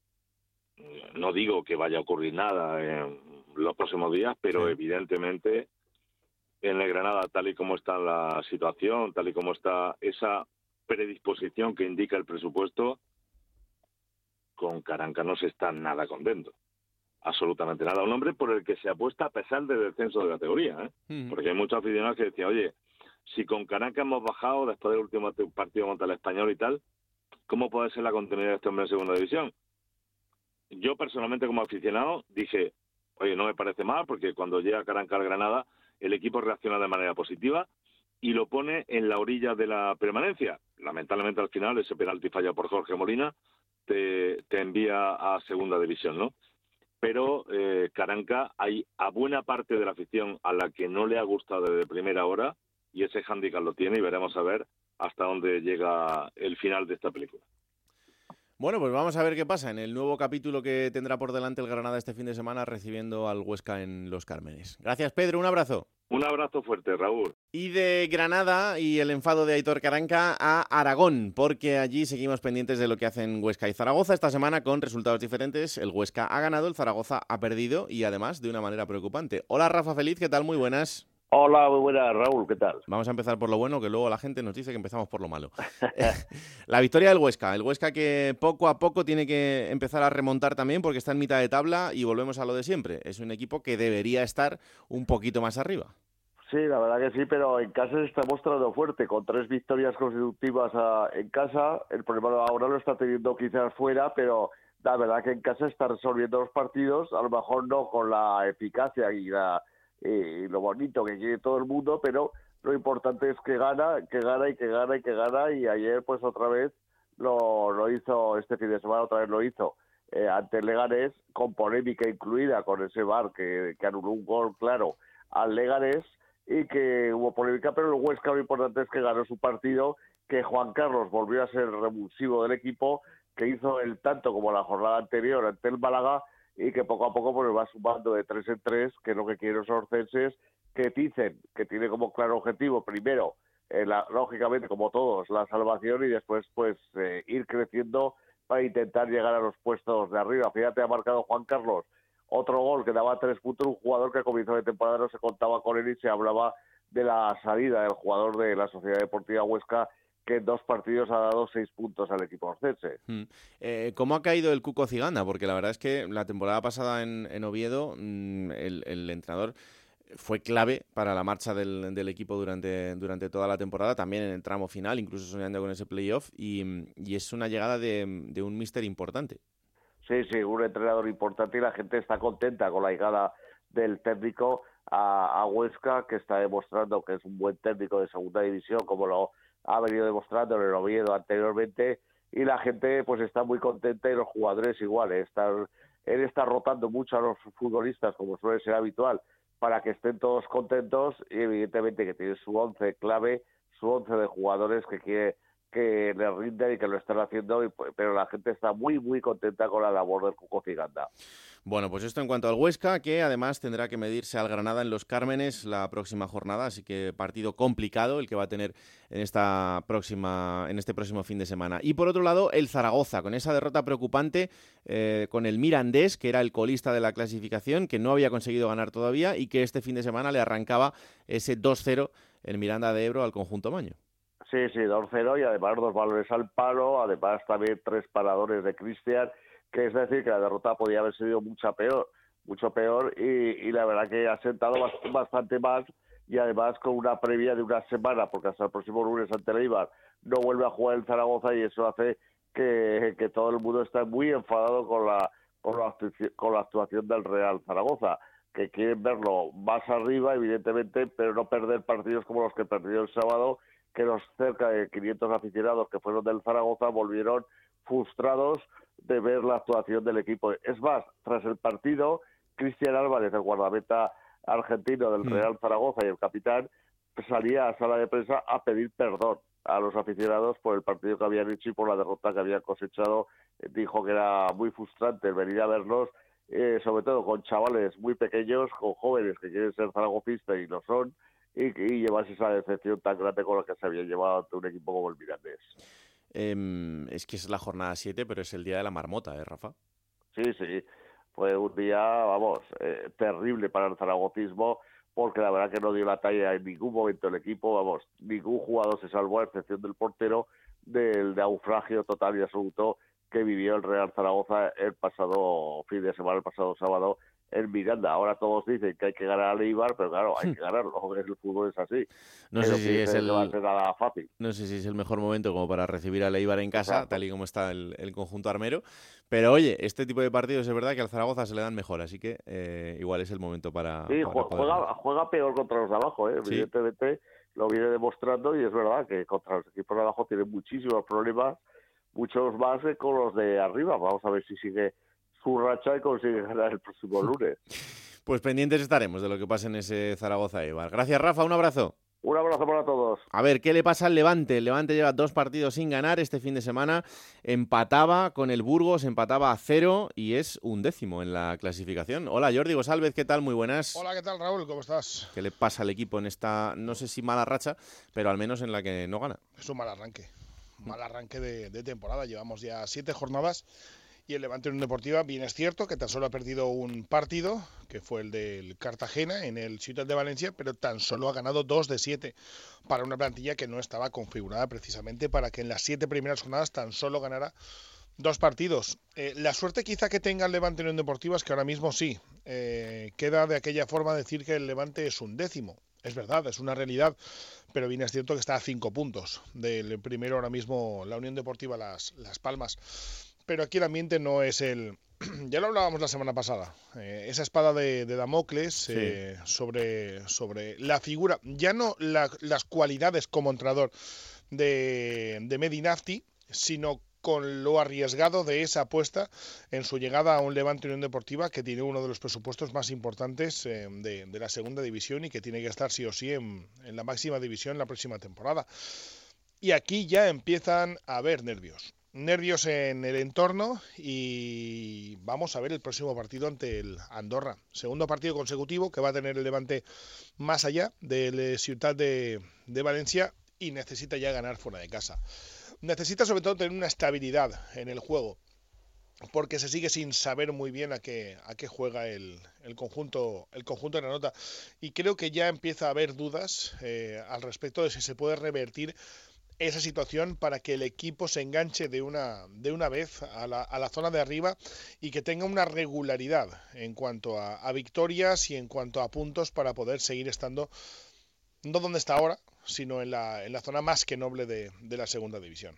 No digo que vaya a ocurrir nada en los próximos días, pero Sí. evidentemente en el Granada, tal y como está la situación, tal y como está esa predisposición que indica el presupuesto, con Caranca no se está nada contento. Absolutamente nada. Un hombre por el que se apuesta a pesar del descenso de categoría. ¿eh? Porque hay muchos aficionados que decían, oye, si con Caranca hemos bajado después del último partido contra el español y tal, ¿cómo puede ser la continuidad de este hombre en segunda división? Yo personalmente como aficionado dije, oye, no me parece mal porque cuando llega Caranca al Granada el equipo reacciona de manera positiva y lo pone en la orilla de la permanencia. Lamentablemente al final ese penalti falla por Jorge Molina te, te envía a segunda división, ¿no? Pero eh, Caranca hay a buena parte de la afición a la que no le ha gustado desde primera hora y ese hándicap lo tiene y veremos a ver hasta dónde llega el final de esta película. Bueno, pues vamos a ver qué pasa en el nuevo capítulo que tendrá por delante el Granada este fin de semana recibiendo al Huesca en Los Cármenes. Gracias, Pedro. Un abrazo. Un abrazo fuerte, Raúl. Y de Granada y el enfado de Aitor Caranca a Aragón, porque allí seguimos pendientes de lo que hacen Huesca y Zaragoza esta semana con resultados diferentes. El Huesca ha ganado, el Zaragoza ha perdido y además de una manera preocupante. Hola Rafa Feliz, ¿qué tal? Muy buenas. Hola, muy buenas, Raúl, ¿qué tal? Vamos a empezar por lo bueno, que luego la gente nos dice que empezamos por lo malo. la victoria del Huesca, el Huesca que poco a poco tiene que empezar a remontar también porque está en mitad de tabla y volvemos a lo de siempre. Es un equipo que debería estar un poquito más arriba. Sí, la verdad que sí, pero en casa se está mostrando fuerte, con tres victorias consecutivas ah, en casa. El problema ahora lo está teniendo quizás fuera, pero la verdad que en casa está resolviendo los partidos, a lo mejor no con la eficacia y, la, y lo bonito que quiere todo el mundo, pero lo importante es que gana, que gana y que gana y que gana. Y ayer, pues otra vez lo, lo hizo, este fin de semana otra vez lo hizo. Eh, ante Leganés, con polémica incluida, con ese bar que, que anuló un gol claro al Leganés y que hubo polémica, pero el Huesca lo importante es que ganó su partido, que Juan Carlos volvió a ser revulsivo del equipo, que hizo el tanto como la jornada anterior ante el Málaga y que poco a poco pues va sumando de tres en tres, que lo que quieren los orcenses, que dicen que tiene como claro objetivo, primero, eh, la- lógicamente, como todos, la salvación y después pues eh, ir creciendo para intentar llegar a los puestos de arriba. Fíjate, ha marcado Juan Carlos otro gol que daba tres puntos, un jugador que a comienzo de temporada no se contaba con él y se hablaba de la salida del jugador de la Sociedad Deportiva Huesca que en dos partidos ha dado seis puntos al equipo orcense. Mm. Eh, ¿Cómo ha caído el Cuco Ciganda? Porque la verdad es que la temporada pasada en, en Oviedo mm, el, el entrenador fue clave para la marcha del, del equipo durante, durante toda la temporada, también en el tramo final, incluso soñando con ese playoff, y, y es una llegada de, de un míster importante. Sí, sí, un entrenador importante y la gente está contenta con la llegada del técnico a, a Huesca, que está demostrando que es un buen técnico de segunda división, como lo ha venido demostrando en el Oviedo anteriormente, y la gente pues está muy contenta y los jugadores igual. ¿eh? Están, él está rotando mucho a los futbolistas, como suele ser habitual, para que estén todos contentos y evidentemente que tiene su once clave, su once de jugadores que quiere que le rinden y que lo están haciendo, y, pues, pero la gente está muy, muy contenta con la labor del Cuco Ciganda. Bueno, pues esto en cuanto al Huesca, que además tendrá que medirse al Granada en los Cármenes la próxima jornada, así que partido complicado el que va a tener en esta próxima, en este próximo fin de semana. Y por otro lado, el Zaragoza, con esa derrota preocupante eh, con el Mirandés, que era el colista de la clasificación, que no había conseguido ganar todavía y que este fin de semana le arrancaba ese 2-0 en Miranda de Ebro al conjunto Maño. Sí, sí, 2-0 y además dos valores al palo, además también tres paradores de Cristian que es decir que la derrota podía haber sido mucha peor, mucho peor y, la verdad que ha sentado bastante más y además con una previa de una semana, porque hasta el próximo lunes ante el no vuelve a jugar el Zaragoza y eso hace que, que todo el mundo está muy enfadado con la, con la, con la actuación del Real Zaragoza que quieren verlo más arriba, evidentemente, pero no perder partidos como los que perdió el sábado, que los cerca de 500 aficionados que fueron del Zaragoza volvieron frustrados de ver la actuación del equipo. Es más, tras el partido, Cristian Álvarez, el guardameta argentino del mm. Real Zaragoza y el capitán, salía a sala de prensa a pedir perdón a los aficionados por el partido que habían hecho y por la derrota que habían cosechado. Dijo que era muy frustrante venir a verlos, eh, sobre todo con chavales muy pequeños, con jóvenes que quieren ser zaragozistas y lo son, y, y llevarse esa decepción tan grande con la que se había llevado ante un equipo como el Mirandés. Em, es que es la jornada 7, pero es el día de la marmota, ¿eh, Rafa? Sí, sí. Fue un día, vamos, eh, terrible para el zaragocismo, porque la verdad que no dio la talla en ningún momento el equipo, vamos, ningún jugador se salvó, a excepción del portero, del naufragio total y absoluto que vivió el Real Zaragoza el pasado fin de semana, el pasado sábado, en Miranda. Ahora todos dicen que hay que ganar a Leibar, pero claro, hay que ganarlo. El fútbol es así. No sé si es el, nada fácil. No sé si es el mejor momento como para recibir a Leibar en casa, tal y como está el, conjunto armero. Pero oye, este tipo de partidos es verdad que al Zaragoza se le dan mejor, así que eh, igual es el momento para. Sí, juega, juega, peor contra los de abajo, ¿eh? evidentemente lo viene demostrando y es verdad que contra los equipos de abajo tiene muchísimos problemas, muchos más que con los de arriba. Vamos a ver si sigue su racha y consigue ganar el próximo lunes. Pues pendientes estaremos de lo que pasa en ese Zaragoza-Eibar. Gracias, Rafa. Un abrazo. Un abrazo para todos. A ver, ¿qué le pasa al Levante? El Levante lleva dos partidos sin ganar este fin de semana. Empataba con el Burgos, empataba a cero y es un décimo en la clasificación. Hola, Jordi González, ¿qué tal? Muy buenas. Hola, ¿qué tal, Raúl? ¿Cómo estás? ¿Qué le pasa al equipo en esta, no sé si mala racha, pero al menos en la que no gana? Es un mal arranque. Mal arranque de, de temporada. Llevamos ya siete jornadas y el Levante Unión Deportiva, bien es cierto que tan solo ha perdido un partido, que fue el del Cartagena en el Ciudad de Valencia, pero tan solo ha ganado dos de siete para una plantilla que no estaba configurada precisamente para que en las siete primeras jornadas tan solo ganara dos partidos. Eh, la suerte quizá que tenga el Levante Unión Deportiva es que ahora mismo sí, eh, queda de aquella forma decir que el Levante es un décimo. Es verdad, es una realidad, pero bien es cierto que está a cinco puntos del primero ahora mismo la Unión Deportiva Las, Las Palmas pero aquí el ambiente no es el... ya lo hablábamos la semana pasada, eh, esa espada de, Damocles eh, sobre, sobre la figura, ya no las cualidades como entrenador de, de Medinafti, sino con lo arriesgado de esa apuesta en su llegada a un Levante Unión Deportiva que tiene uno de los presupuestos más importantes eh, de, de, la segunda división y que tiene que estar sí o sí en, en la máxima división la próxima temporada. Y aquí ya empiezan a haber nervios nervios en el entorno y vamos a ver el próximo partido ante el Andorra. Segundo partido consecutivo que va a tener el Levante más allá del Ciudad de, Valencia y necesita ya ganar fuera de casa. Necesita sobre todo tener una estabilidad en el juego porque se sigue sin saber muy bien a qué, a qué juega el, conjunto el conjunto de la nota y creo que ya empieza a haber dudas eh, al respecto de si se puede revertir esa situación para que el equipo se enganche de una, de una vez a la, a la zona de arriba y que tenga una regularidad en cuanto a, victorias y en cuanto a puntos para poder seguir estando no donde está ahora, sino en la, en la zona más que noble de, de la segunda división.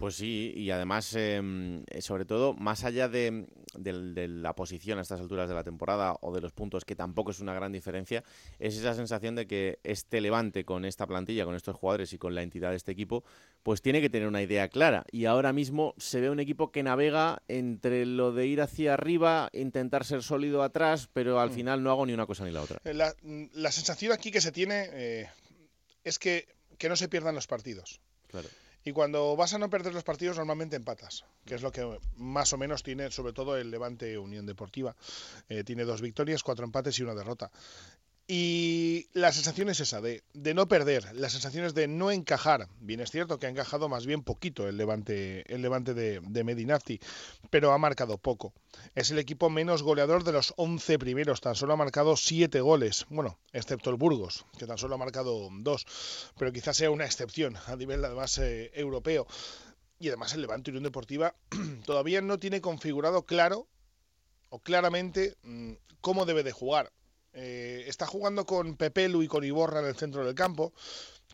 Pues sí, y además, em, eh, sobre todo, más allá de, la posición a estas alturas de la temporada o de los puntos, que tampoco es una gran diferencia, es esa sensación de que este Levante con esta plantilla, con estos jugadores y con la entidad de este equipo, pues tiene que tener una idea clara. Y ahora mismo se ve un equipo que navega entre lo de ir hacia arriba, intentar ser sólido atrás, pero al mm. final no hago ni una cosa ni la otra. Eh, la, sensación aquí que se tiene eh, es que, que no se pierdan los partidos. Claro Y cuando vas a no perder los partidos, normalmente empatas, que es lo que más o menos tiene, sobre todo el Levante Unión Deportiva. Eh, tiene dos victorias, cuatro empates y una derrota. Y la sensación es esa, de, no perder, la sensación es de no encajar. Bien es cierto que ha encajado más bien poquito el levante, el levante de, de Medinafti, pero ha marcado poco. Es el equipo menos goleador de los 11 primeros, tan solo ha marcado 7 goles, bueno, excepto el Burgos, que tan solo ha marcado 2, pero quizás sea una excepción a nivel además eh, europeo. Y además el Levante Unión Deportiva todavía no tiene configurado claro o claramente mm, cómo debe de jugar eh, está jugando con Pepelu y con Iborra en el centro del campo,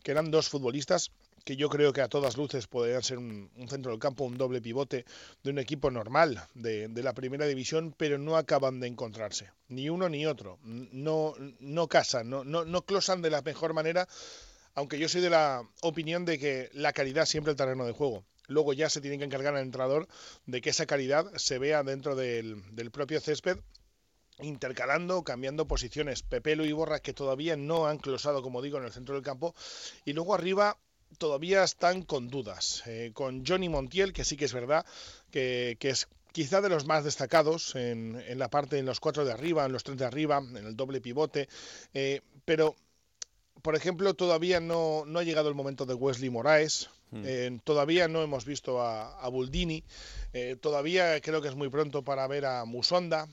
que eran dos futbolistas que yo creo que a todas luces podrían ser un, centro del campo, un doble pivote de un equipo normal de, la primera división, pero no acaban de encontrarse, ni uno ni otro. No, no casan, no, no, no closan de la mejor manera, aunque yo soy de la opinión de que la calidad siempre el terreno de juego. Luego ya se tiene que encargar al entrenador de que esa calidad se vea dentro del, del propio césped intercalando, cambiando posiciones. Pepelo y Borra que todavía no han closado, como digo, en el centro del campo. Y luego arriba todavía están con dudas. Eh, con Johnny Montiel, que sí que es verdad que, es quizá de los más destacados en, la parte, en los cuatro de arriba, en los tres de arriba, en el doble pivote. Eh, pero, por ejemplo, todavía no, no, ha llegado el momento de Wesley Moraes. Hmm. Eh, todavía no hemos visto a, a Buldini. todavía creo que es muy pronto para ver a Musonda,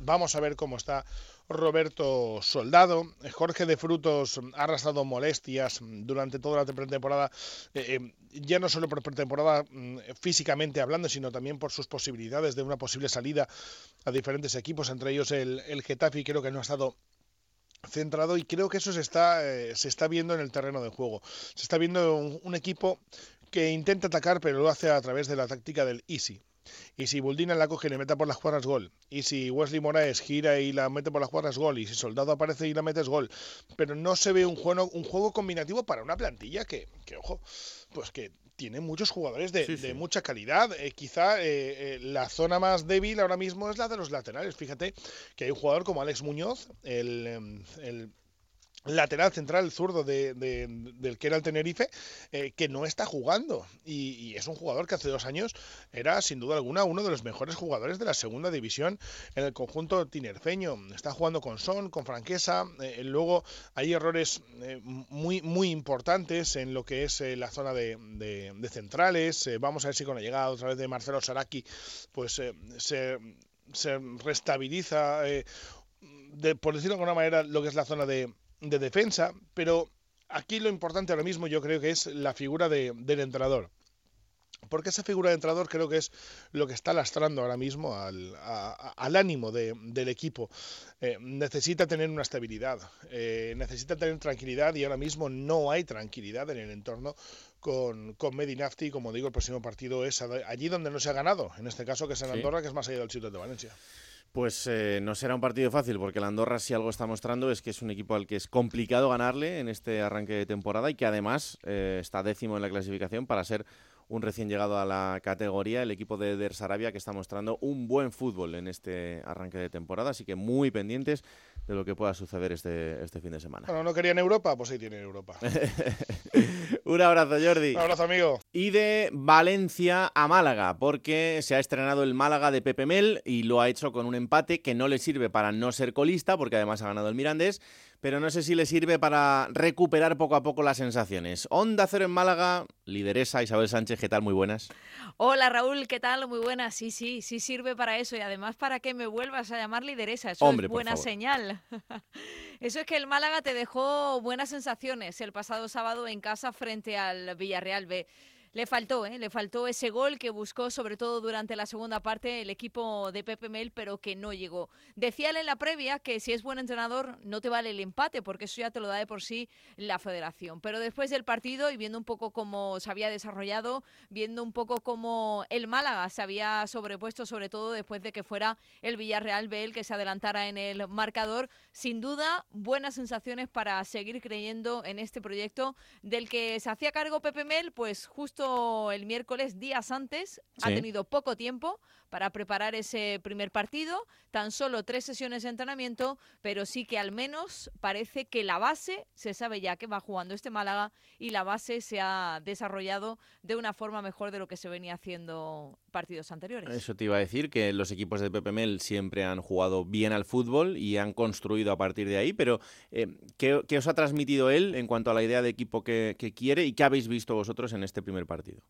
Vamos a ver cómo está Roberto Soldado. Jorge de Frutos ha arrastrado molestias durante toda la pretemporada, eh, eh, ya no solo por pretemporada mm, físicamente hablando, sino también por sus posibilidades de una posible salida a diferentes equipos, entre ellos el, el Getafe, y creo que no ha estado centrado y creo que eso se está, eh, se está viendo en el terreno de juego. Se está viendo un equipo que intenta atacar pero lo hace a través de la táctica del easy. Y si Buldina la coge y le mete por las cuadras, gol. Y si Wesley Moraes gira y la mete por las cuadras, gol. Y si Soldado aparece y la mete, es gol. Pero no se ve un juego, un juego combinativo para una plantilla que, que ojo, pues que tiene muchos jugadores de, mucha calidad. Eh, quizá eh, eh, la zona más débil ahora mismo es la de los laterales. Fíjate que hay un jugador como Alex Muñoz, el, em, el lateral central zurdo de, del que era el Tenerife, eh, que no está jugando. Y, es un jugador que hace dos años era, sin duda alguna, uno de los mejores jugadores de la segunda división en el conjunto tinerfeño. Está jugando con Son, con franqueza. Eh, luego hay errores eh, muy, muy importantes en lo que es la zona de, centrales. vamos a ver si con la llegada otra vez de Marcelo Saraki, pues se, se restabiliza. por decirlo de alguna manera, lo que es la zona de, de defensa, pero aquí lo importante ahora mismo yo creo que es la figura de, del entrenador. Porque esa figura de entrenador creo que es lo que está lastrando ahora mismo al, al ánimo de, del equipo. Eh, necesita tener una estabilidad, eh, necesita tener tranquilidad y ahora mismo no hay tranquilidad en el entorno con, con Medinafti. Como digo, el próximo partido es allí donde no se ha ganado, en este caso que es en Andorra, que es más allá del sitio de Valencia. Pues eh, no será un partido fácil, porque el Andorra si algo está mostrando es que es un equipo al que es complicado ganarle en este arranque de temporada y que además eh, está décimo en la clasificación para ser un recién llegado a la categoría, el equipo de Der Sarabia, que está mostrando un buen fútbol en este arranque de temporada, así que muy pendientes de lo que pueda suceder este, este fin de semana. Bueno, ¿no querían Europa? Pues ahí tienen Europa. un abrazo, Jordi. Un abrazo, amigo. Y de Valencia a Málaga, porque se ha estrenado el Málaga de Pepe Mel y lo ha hecho con un empate que no le sirve para no ser colista, porque además ha ganado el Mirandés pero no sé si le sirve para recuperar poco a poco las sensaciones. Onda Cero en Málaga, lideresa Isabel Sánchez, ¿qué tal? Muy buenas. Hola Raúl, ¿qué tal? Muy buenas. Sí, sí, sí sirve para eso y además para que me vuelvas a llamar lideresa. Eso es buena señal. Eso es que el Málaga te dejó buenas sensaciones el pasado sábado en casa frente al Villarreal B. Le faltó, ¿eh? le faltó ese gol que buscó sobre todo durante la segunda parte el equipo de Pepe Mel, pero que no llegó. Decíale en la previa que si es buen entrenador no te vale el empate, porque eso ya te lo da de por sí la federación. Pero después del partido y viendo un poco cómo se había desarrollado, viendo un poco cómo el Málaga se había sobrepuesto, sobre todo después de que fuera el Villarreal B el que se adelantara en el marcador, sin duda buenas sensaciones para seguir creyendo en este proyecto del que se hacía cargo Pepe Mel, pues justo el miércoles días antes, ha tenido poco tiempo para preparar ese primer partido, tan solo tres sesiones de entrenamiento, pero sí que al menos parece que la base se sabe ya que va jugando este Málaga y la base se ha desarrollado de una forma mejor de lo que se venía haciendo partidos anteriores. Eso te iba a decir, que los equipos de Pepe Mel siempre han jugado bien al fútbol y han construido a partir de ahí, pero eh, ¿qué, os ha transmitido él en cuanto a la idea de equipo que quiere y qué habéis visto vosotros en este primer partido?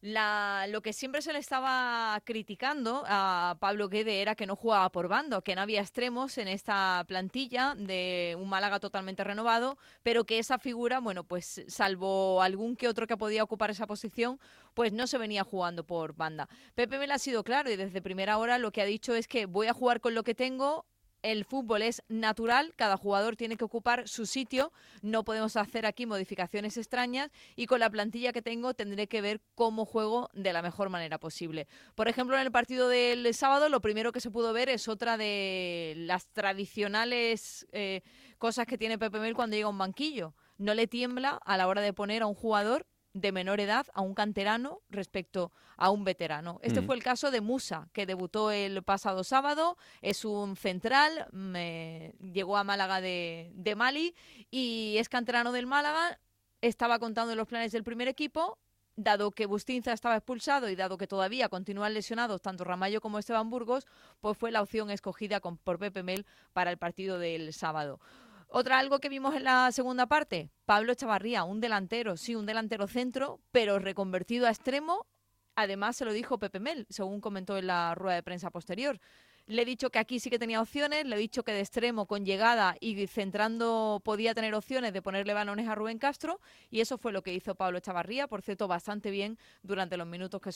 Lo que siempre se le estaba criticando a Pablo Guede era que no jugaba por bando, que no había extremos en esta plantilla de un Málaga totalmente renovado, pero que esa figura, bueno, pues salvo algún que otro que podía ocupar esa posición, pues no se venía jugando por banda. Pepe Mel ha sido claro y desde primera hora lo que ha dicho es que voy a jugar con lo que tengo, el fútbol es natural, cada jugador tiene que ocupar su sitio, no podemos hacer aquí modificaciones extrañas y con la plantilla que tengo tendré que ver cómo juego de la mejor manera posible. Por ejemplo, en el partido del sábado lo primero que se pudo ver es otra de las tradicionales eh, cosas que tiene Pepe Mel cuando llega a un banquillo. No le tiembla a la hora de poner a un jugador de menor edad a un canterano respecto a un veterano. Este mm. fue el caso de Musa, que debutó el pasado sábado, es un central, llegó a Málaga de, de Mali y es canterano del Málaga, estaba contando los planes del primer equipo, dado que Bustinza estaba expulsado y dado que todavía continúan lesionados tanto Ramallo como Esteban Burgos, pues fue la opción escogida con, por Pepe Mel para el partido del sábado. Otra algo que vimos en la segunda parte, Pablo Chavarría, un delantero, sí, un delantero centro, pero reconvertido a extremo. Además, se lo dijo Pepe Mel, según comentó en la rueda de prensa posterior. Le he dicho que aquí sí que tenía opciones, le he dicho que de extremo con llegada y centrando podía tener opciones de ponerle balones a Rubén Castro y eso fue lo que hizo Pablo Chavarría, por cierto, bastante bien durante los minutos que,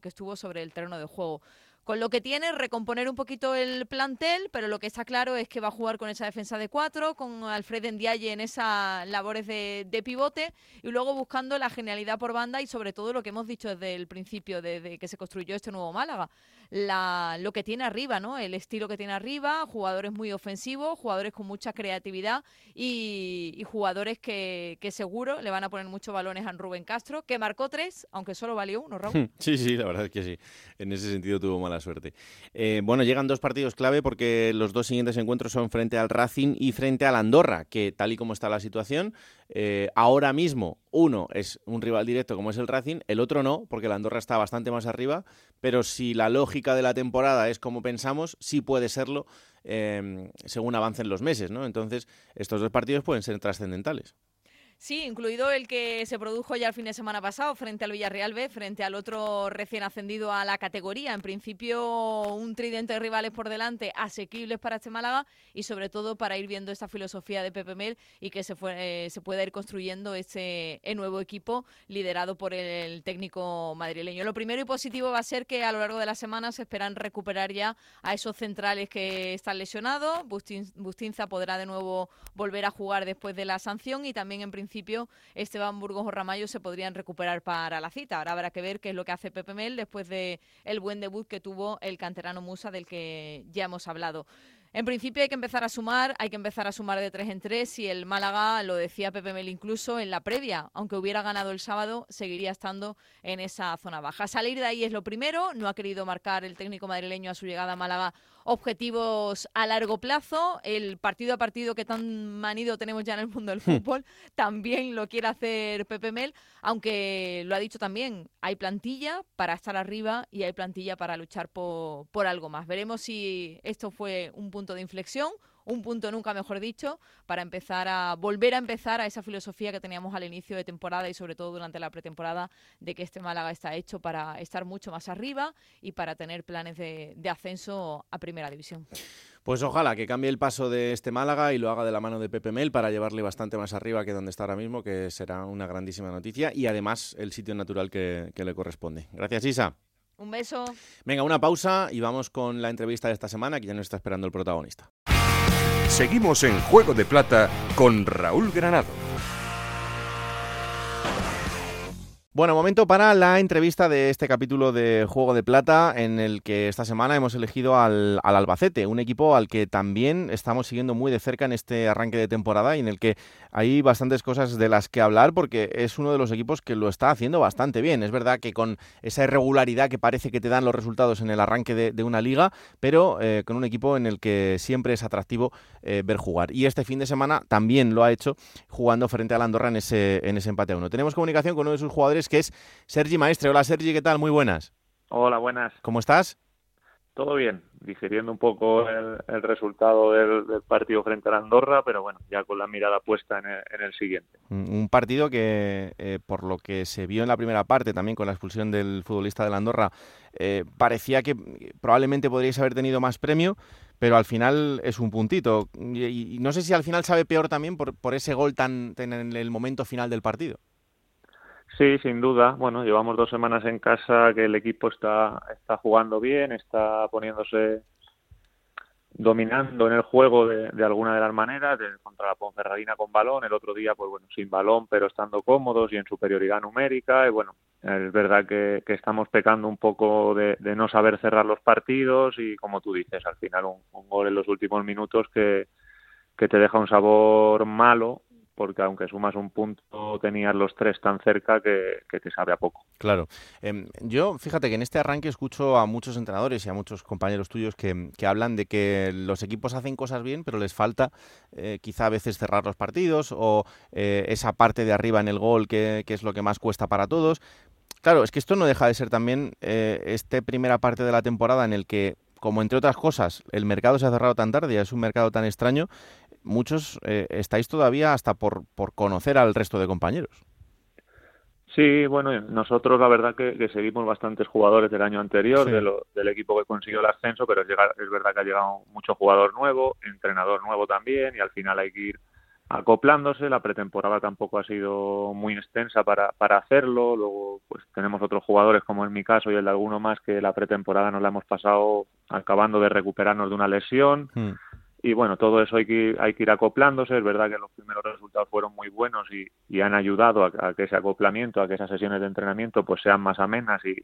que estuvo sobre el terreno de juego. Con lo que tiene, recomponer un poquito el plantel, pero lo que está claro es que va a jugar con esa defensa de cuatro, con Alfred Ndiaye en esas labores de, pivote y luego buscando la genialidad por banda y sobre todo lo que hemos dicho desde el principio, desde que se construyó este nuevo Málaga, la, lo que tiene arriba, ¿no? El estilo que tiene arriba, jugadores muy ofensivos, jugadores con mucha creatividad y, jugadores que, que, seguro le van a poner muchos balones a Rubén Castro, que marcó tres, aunque solo valió uno, Raúl. Sí, sí, la verdad es que sí. En ese sentido tuvo mal la suerte. Eh, bueno, llegan dos partidos clave porque los dos siguientes encuentros son frente al Racing y frente al Andorra, que tal y como está la situación, eh, ahora mismo uno es un rival directo como es el Racing, el otro no, porque el Andorra está bastante más arriba, pero si la lógica de la temporada es como pensamos, sí puede serlo eh, según avancen los meses, ¿no? Entonces, estos dos partidos pueden ser trascendentales. Sí, incluido el que se produjo ya el fin de semana pasado frente al Villarreal B, frente al otro recién ascendido a la categoría. En principio, un tridente de rivales por delante, asequibles para este Málaga y sobre todo para ir viendo esta filosofía de Pepe Mel y que se, fue, eh, se pueda ir construyendo ese nuevo equipo liderado por el técnico madrileño. Lo primero y positivo va a ser que a lo largo de la semana se esperan recuperar ya a esos centrales que están lesionados. Bustinza podrá de nuevo volver a jugar después de la sanción y también en principio principio Esteban Burgos o Ramallo se podrían recuperar para la cita. Ahora habrá que ver qué es lo que hace Pepe Mel después de el buen debut que tuvo el canterano Musa del que ya hemos hablado. En principio hay que empezar a sumar, hay que empezar a sumar de tres en tres y el Málaga, lo decía Pepe Mel incluso en la previa, aunque hubiera ganado el sábado, seguiría estando en esa zona baja. Salir de ahí es lo primero, no ha querido marcar el técnico madrileño a su llegada a Málaga objetivos a largo plazo. El partido a partido que tan manido tenemos ya en el mundo del hmm. fútbol también lo quiere hacer Pepe Mel, aunque lo ha dicho también, hay plantilla para estar arriba y hay plantilla para luchar por, por algo más. Veremos si esto fue un punto de inflexión un punto nunca mejor dicho, para empezar a volver a empezar a esa filosofía que teníamos al inicio de temporada y sobre todo durante la pretemporada de que este Málaga está hecho para estar mucho más arriba y para tener planes de, ascenso a Primera División. Pues ojalá que cambie el paso de este Málaga y lo haga de la mano de Pepe Mel para llevarle bastante más arriba que donde está ahora mismo, que será una grandísima noticia y además el sitio natural que, que le corresponde. Gracias, Isa. Un beso. Venga, una pausa y vamos con la entrevista de esta semana que ya nos está esperando el protagonista. Seguimos en Juego de Plata con Raúl Granado. Bueno, momento para la entrevista de este capítulo de Juego de Plata, en el que esta semana hemos elegido al, Albacete, un equipo al que también estamos siguiendo muy de cerca en este arranque de temporada y en el que hay bastantes cosas de las que hablar porque es uno de los equipos que lo está haciendo bastante bien. Es verdad que con esa irregularidad que parece que te dan los resultados en el arranque de, una liga, pero eh, con un equipo en el que siempre es atractivo eh, ver jugar. Y este fin de semana también lo ha hecho jugando frente a Andorra en ese, en ese empate a uno. Tenemos comunicación con uno de sus jugadores que es Sergi Maestre. Hola Sergi, ¿qué tal? Muy buenas. Hola, buenas. ¿Cómo estás? Todo bien, digiriendo un poco el, resultado del, partido frente a Andorra, pero bueno, ya con la mirada puesta en el, siguiente. Un partido que, eh, por lo que se vio en la primera parte, también con la expulsión del futbolista de Andorra, eh, parecía que probablemente podríais haber tenido más premio, pero al final es un puntito. Y, no sé si al final sabe peor también por, por ese gol tan en el momento final del partido. Sí, sin duda. Bueno, llevamos dos semanas en casa que el equipo está, está jugando bien, está poniéndose dominando en el juego de, de alguna de las maneras, contra la Ponferradina con balón, el otro día, pues bueno, sin balón, pero estando cómodos y en superioridad numérica, y bueno, es verdad que, que estamos pecando un poco de, de, no saber cerrar los partidos. Y como tú dices, al final un, un gol en los últimos minutos que, que te deja un sabor malo porque aunque sumas un punto tenías los tres tan cerca que, te sabe a poco. Claro. Em, yo, fíjate que en este arranque escucho a muchos entrenadores y a muchos compañeros tuyos que, hablan de que los equipos hacen cosas bien, pero les falta eh, quizá a veces cerrar los partidos o eh, esa parte de arriba en el gol que, es lo que más cuesta para todos. Claro, es que esto no deja de ser también eh, esta primera parte de la temporada en el que como entre otras cosas el mercado se ha cerrado tan tarde es un mercado tan extraño, muchos eh, estáis todavía hasta por, por conocer al resto de compañeros. Sí, bueno, nosotros la verdad que, seguimos bastantes jugadores del año anterior, del equipo que consiguió el ascenso, pero es, es verdad que ha llegado mucho jugador nuevo, entrenador nuevo también, y al final hay que ir acoplándose. La pretemporada tampoco ha sido muy extensa para, para hacerlo. Luego, pues tenemos otros jugadores, como en mi caso y el de alguno más, que la pretemporada nos la hemos pasado acabando de recuperarnos de una lesión. Hmm y bueno, todo eso hay que, hay que ir acoplándose. Es verdad que los primeros resultados fueron muy buenos y, y han ayudado a, que ese acoplamiento, a que esas sesiones de entrenamiento pues sean más amenas y,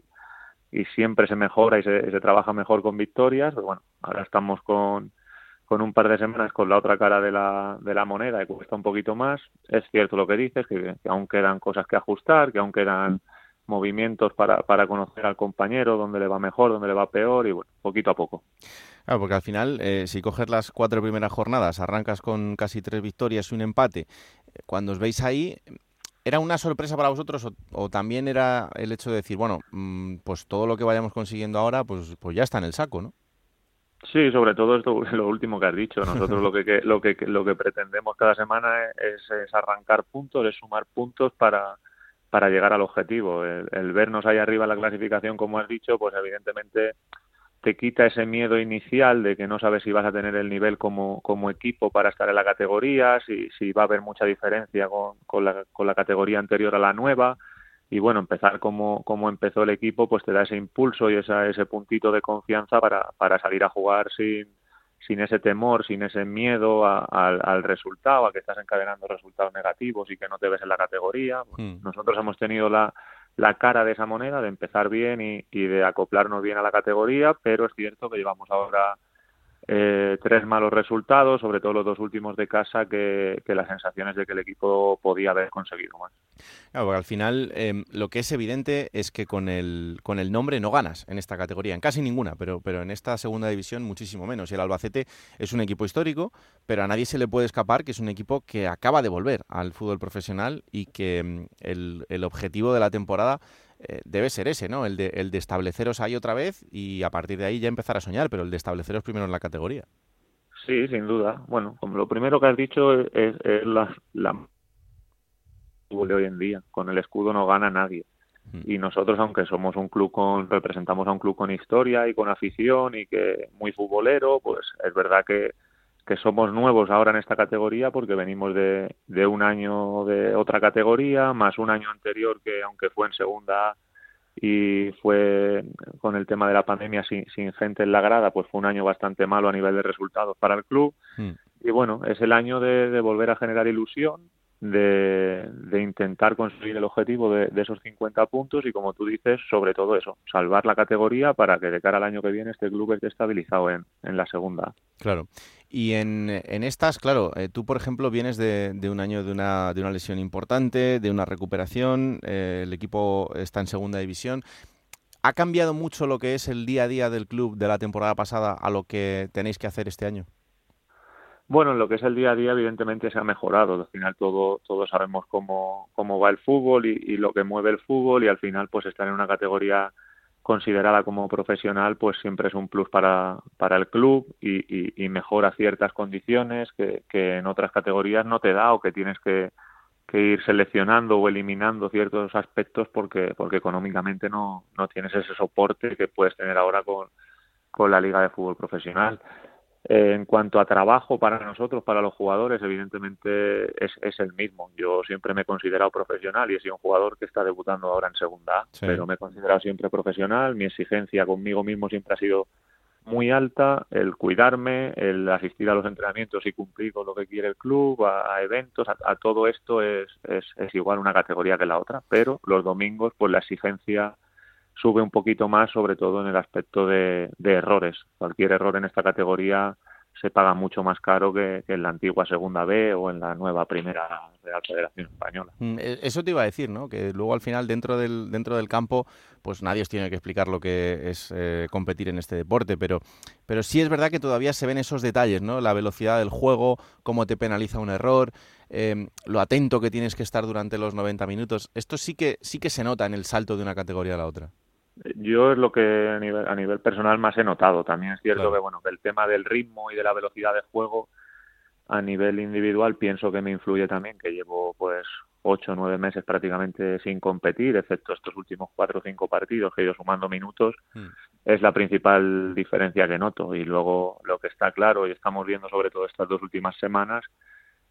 y siempre se mejora y se, se trabaja mejor con victorias. Pero bueno, ahora estamos con, con un par de semanas con la otra cara de la, de la moneda y cuesta un poquito más. Es cierto lo que dices, que, que aún quedan cosas que ajustar, que aún quedan movimientos para, para conocer al compañero, dónde le va mejor, dónde le va peor y bueno, poquito a poco. Claro, porque al final, eh, si coges las cuatro primeras jornadas, arrancas con casi tres victorias y un empate, eh, cuando os veis ahí, ¿era una sorpresa para vosotros o, también era el hecho de decir, bueno, mm, pues todo lo que vayamos consiguiendo ahora, pues, pues ya está en el saco, ¿no? Sí, sobre todo esto lo último que has dicho. Nosotros lo que, lo que lo que pretendemos cada semana es, arrancar puntos, es sumar puntos para para llegar al objetivo. El, vernos ahí arriba en la clasificación, como has dicho, pues evidentemente te quita ese miedo inicial de que no sabes si vas a tener el nivel como, como equipo para estar en la categoría, si, si va a haber mucha diferencia con, con, la, con la categoría anterior a la nueva. Y bueno, empezar como, como empezó el equipo, pues te da ese impulso y esa, ese puntito de confianza para, para salir a jugar sin, sin ese temor, sin ese miedo al resultado, a que estás encadenando resultados negativos y que no te ves en la categoría. Hmm. Nosotros hemos tenido la, la cara de esa moneda, de empezar bien y, y de acoplarnos bien a la categoría, pero es cierto que llevamos ahora eh, tres malos resultados, sobre todo los dos últimos de casa, que, las sensaciones de que el equipo podía haber conseguido más. Claro, porque al final em, lo que es evidente es que con el, con el nombre no ganas en esta categoría, en casi ninguna, pero, pero en esta segunda división muchísimo menos. Y el Albacete es un equipo histórico, pero a nadie se le puede escapar que es un equipo que acaba de volver al fútbol profesional y que em, el, el objetivo de la temporada eh, debe ser ese, ¿no? El de, el de estableceros ahí otra vez y a partir de ahí ya empezar a soñar, pero el de estableceros primero en la categoría. Sí, sin duda. Bueno, como lo primero que has dicho es, la, la de hoy en día. Con el escudo no gana nadie. Mm. Y nosotros, aunque somos un club con, representamos a un club con historia y con afición y que muy futbolero, pues es verdad que, que somos nuevos ahora en esta categoría porque venimos de, de un año de otra categoría, más un año anterior que aunque fue en segunda y fue con el tema de la pandemia sin, sin gente en la grada, pues fue un año bastante malo a nivel de resultados para el club. Hmm. Y bueno, es el año de, de volver a generar ilusión de, intentar conseguir el objetivo de, esos 50 puntos y, como tú dices, sobre todo eso, salvar la categoría para que de cara al año que viene este club esté estabilizado en, en la segunda. Claro. Y en, en estas, claro, eh, tú, por ejemplo, vienes de, de, un año de una, de una lesión importante, de una recuperación, eh, el equipo está en segunda división. ¿Ha cambiado mucho lo que es el día a día del club de la temporada pasada a lo que tenéis que hacer este año? Bueno, en lo que es el día a día, evidentemente se ha mejorado. Al final, todo, todos sabemos cómo, cómo va el fútbol y, lo que mueve el fútbol, y al final, pues estar en una categoría considerada como profesional, pues siempre es un plus para, para el club y, y, mejora ciertas condiciones que, que, en otras categorías no te da o que tienes que, que, ir seleccionando o eliminando ciertos aspectos porque, porque económicamente no, no tienes ese soporte que puedes tener ahora con, con la Liga de Fútbol Profesional. Eh, en cuanto a trabajo para nosotros, para los jugadores, evidentemente es, es, el mismo. Yo siempre me he considerado profesional y he sido un jugador que está debutando ahora en segunda A, pero me he considerado siempre profesional. Mi exigencia conmigo mismo siempre ha sido muy alta, el cuidarme, el asistir a los entrenamientos y cumplir con lo que quiere el club, a, eventos, a, todo esto es, es, es igual una categoría que la otra, pero los domingos pues la exigencia sube un poquito más, sobre todo en el aspecto de, errores. Cualquier error en esta categoría se paga mucho más caro que, en la antigua Segunda B o en la nueva Primera Real Federación Española. Mm, e, eso te iba a decir, ¿no? Que luego al final dentro del dentro del campo, pues nadie os tiene que explicar lo que es eh, competir en este deporte, pero pero sí es verdad que todavía se ven esos detalles, ¿no? La velocidad del juego, cómo te penaliza un error, em, lo atento que tienes que estar durante los 90 minutos. Esto sí que sí que se nota en el salto de una categoría a la otra yo es lo que a nivel, a nivel personal más he notado. También es cierto que bueno que el tema del ritmo y de la velocidad de juego a nivel individual pienso que me influye también que llevo pues ocho o nueve meses prácticamente sin competir, excepto estos últimos cuatro o cinco partidos que he ido sumando minutos, mm. es la principal diferencia que noto. Y luego lo que está claro y estamos viendo sobre todo estas dos últimas semanas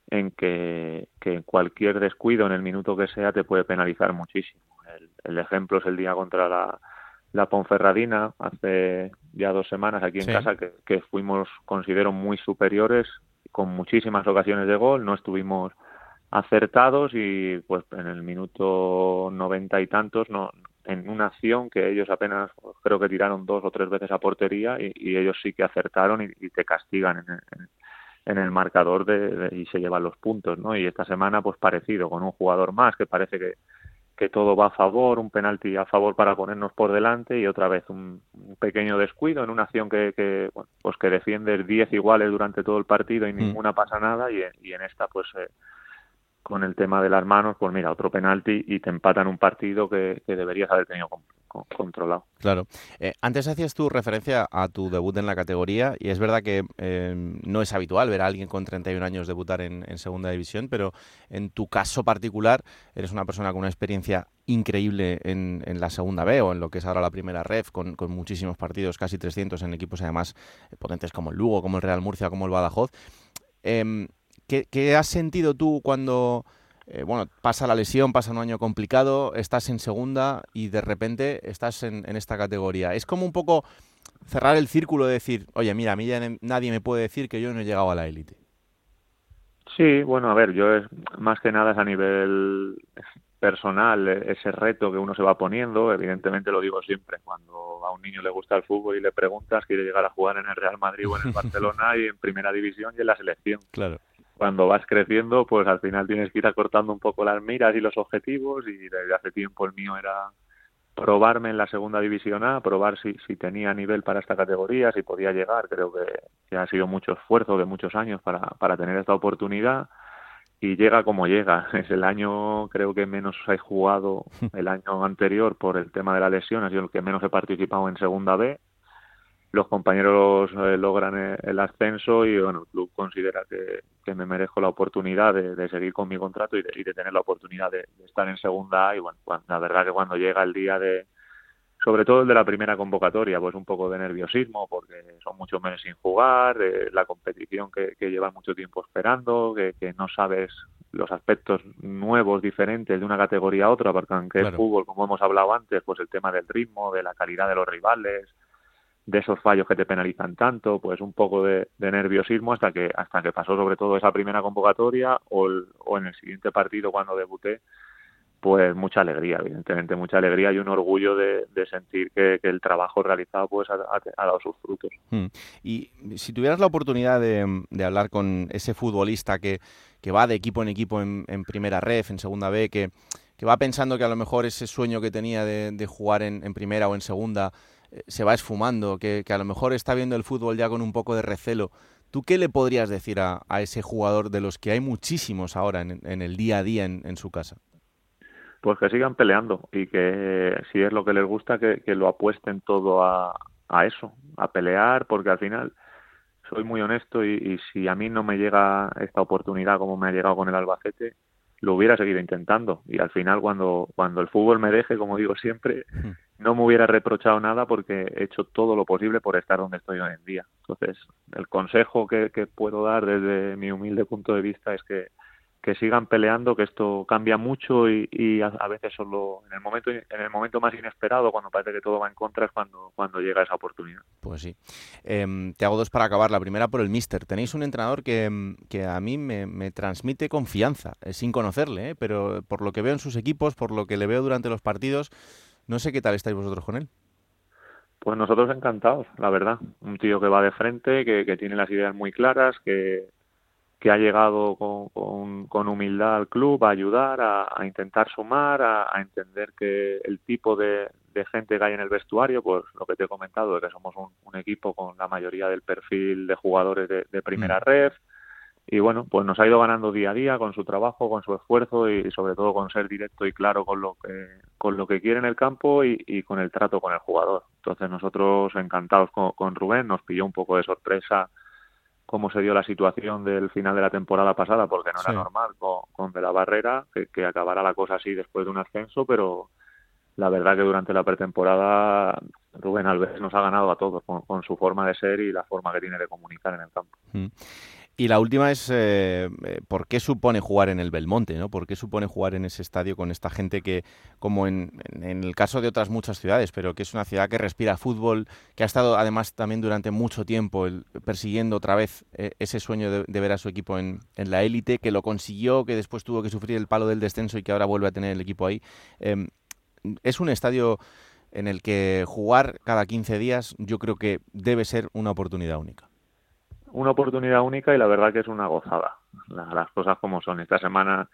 en que, que cualquier descuido en el minuto que sea te puede penalizar muchísimo. El, el ejemplo es el día contra la, la Ponferradina hace ya dos semanas aquí en casa que, fuimos, considero, muy superiores con muchísimas ocasiones de gol, no estuvimos acertados y pues en el minuto noventa y tantos no en una acción que ellos apenas creo que tiraron dos o tres veces a portería y, ellos sí que acertaron y, te castigan en, el marcador de, y se llevan los puntos no y esta semana pues parecido con un jugador más que parece que, que todo va a favor, un penalti a favor para ponernos por delante y otra vez un, pequeño descuido en una acción que, que bueno, pues que defiendes 10 iguales durante todo el partido y mm. ninguna pasa nada y, y en esta pues eh, con el tema de las manos, pues mira, otro penalti y te empatan un partido que, deberías haber tenido controlado. Claro. Eh, antes hacías tu referencia a tu debut en la categoría y es verdad que eh, no es habitual ver a alguien con 31 años debutar en, segunda división, pero en tu caso particular eres una persona con una experiencia increíble en, la segunda B o en lo que es ahora la primera ref, con, muchísimos partidos, casi 300 en equipos además potentes como el Lugo, como el Real Murcia, como el Badajoz. Em, ¿Qué, has sentido tú cuando, eh, bueno, pasa la lesión, pasa un año complicado, estás en segunda y de repente estás en, esta categoría? Es como un poco cerrar el círculo de decir, oye, mira, a mí ya nadie me puede decir que yo no he llegado a la élite. Sí, bueno, a ver, yo es más que nada es a nivel personal ese reto que uno se va poniendo, evidentemente lo digo siempre, cuando a un niño le gusta el fútbol y le preguntas, quiere llegar a jugar en el Real Madrid o en el Barcelona y en primera división y en la selección. Claro cuando vas creciendo, pues al final tienes que ir acortando un poco las miras y los objetivos y desde hace tiempo el mío era probarme en la segunda división A, probar si, si tenía nivel para esta categoría, si podía llegar. Creo que, ha sido mucho esfuerzo de muchos años para, para tener esta oportunidad y llega como llega. Es el año, creo que menos he jugado el año anterior por el tema de la lesión, ha sido el que menos he participado en segunda B los compañeros eh, logran eh, el ascenso y bueno, el club considera que, me merezco la oportunidad de, seguir con mi contrato y de, tener la oportunidad de, estar en segunda y bueno, la verdad que cuando llega el día de, sobre todo el de la primera convocatoria, pues un poco de nerviosismo porque son muchos meses sin jugar, la competición que, que llevas mucho tiempo esperando, que, no sabes los aspectos nuevos, diferentes de una categoría a otra, porque aunque el fútbol, como hemos hablado antes, pues el tema del ritmo, de la calidad de los rivales, de esos fallos que te penalizan tanto, pues un poco de, nerviosismo hasta que hasta que pasó sobre todo esa primera convocatoria o, o en el siguiente partido cuando debuté, pues mucha alegría, evidentemente, mucha alegría y un orgullo de, sentir que, el trabajo realizado pues ha, dado sus frutos. Hmm. Y si tuvieras la oportunidad de, hablar con ese futbolista que, que, va de equipo en equipo en, primera ref, en segunda B, que, que, va pensando que a lo mejor ese sueño que tenía de, jugar en, primera o en segunda se va esfumando, que, a lo mejor está viendo el fútbol ya con un poco de recelo. ¿Tú qué le podrías decir a, ese jugador de los que hay muchísimos ahora en, el día a día en, su casa? Pues que sigan peleando y que si es lo que les gusta, que, lo apuesten todo a, eso, a pelear, porque al final soy muy honesto y, y, si a mí no me llega esta oportunidad como me ha llegado con el Albacete, lo hubiera seguido intentando y al final cuando cuando el fútbol me deje como digo siempre no me hubiera reprochado nada porque he hecho todo lo posible por estar donde estoy hoy en día entonces el consejo que, que puedo dar desde mi humilde punto de vista es que que sigan peleando, que esto cambia mucho y, a, veces solo en el momento en el momento más inesperado, cuando parece que todo va en contra, es cuando, cuando llega esa oportunidad. Pues sí. Em, te hago dos para acabar. La primera por el Mister. Tenéis un entrenador que, em, que a mí me, transmite confianza, eh, sin conocerle, eh, pero por lo que veo en sus equipos, por lo que le veo durante los partidos, no sé qué tal estáis vosotros con él. Pues nosotros encantados, la verdad. Un tío que va de frente, que, que tiene las ideas muy claras, que, que ha llegado con, con, humildad al club a ayudar, a, intentar sumar, a, entender que el tipo de, gente que hay en el vestuario, pues lo que te he comentado, de que somos un, equipo con la mayoría del perfil de jugadores de, primera mm. red, y bueno, pues nos ha ido ganando día a día con su trabajo, con su esfuerzo y, sobre todo con ser directo y claro con lo que, con lo que quiere en el campo y, con el trato con el jugador. Entonces nosotros encantados con, con Rubén, nos pilló un poco de sorpresa cómo se dio la situación del final de la temporada pasada, porque no era normal con, De la Barrera que, que, acabara la cosa así después de un ascenso, pero la verdad que durante la pretemporada Rubén Alves nos ha ganado a todos con, su forma de ser y la forma que tiene de comunicar en el campo. Y la última es, eh, eh, ¿por qué supone jugar en el Belmonte? ¿no? ¿Por qué supone jugar en ese estadio con esta gente que, como en, el caso de otras muchas ciudades, pero que es una ciudad que respira fútbol, que ha estado además también durante mucho tiempo persiguiendo otra vez eh, ese sueño de, ver a su equipo en, la élite, que lo consiguió, que después tuvo que sufrir el palo del descenso y que ahora vuelve a tener el equipo ahí? Em, es un estadio en el que jugar cada 15 días yo creo que debe ser una oportunidad única una oportunidad única y la verdad que es una gozada. Las cosas como son. Esta semana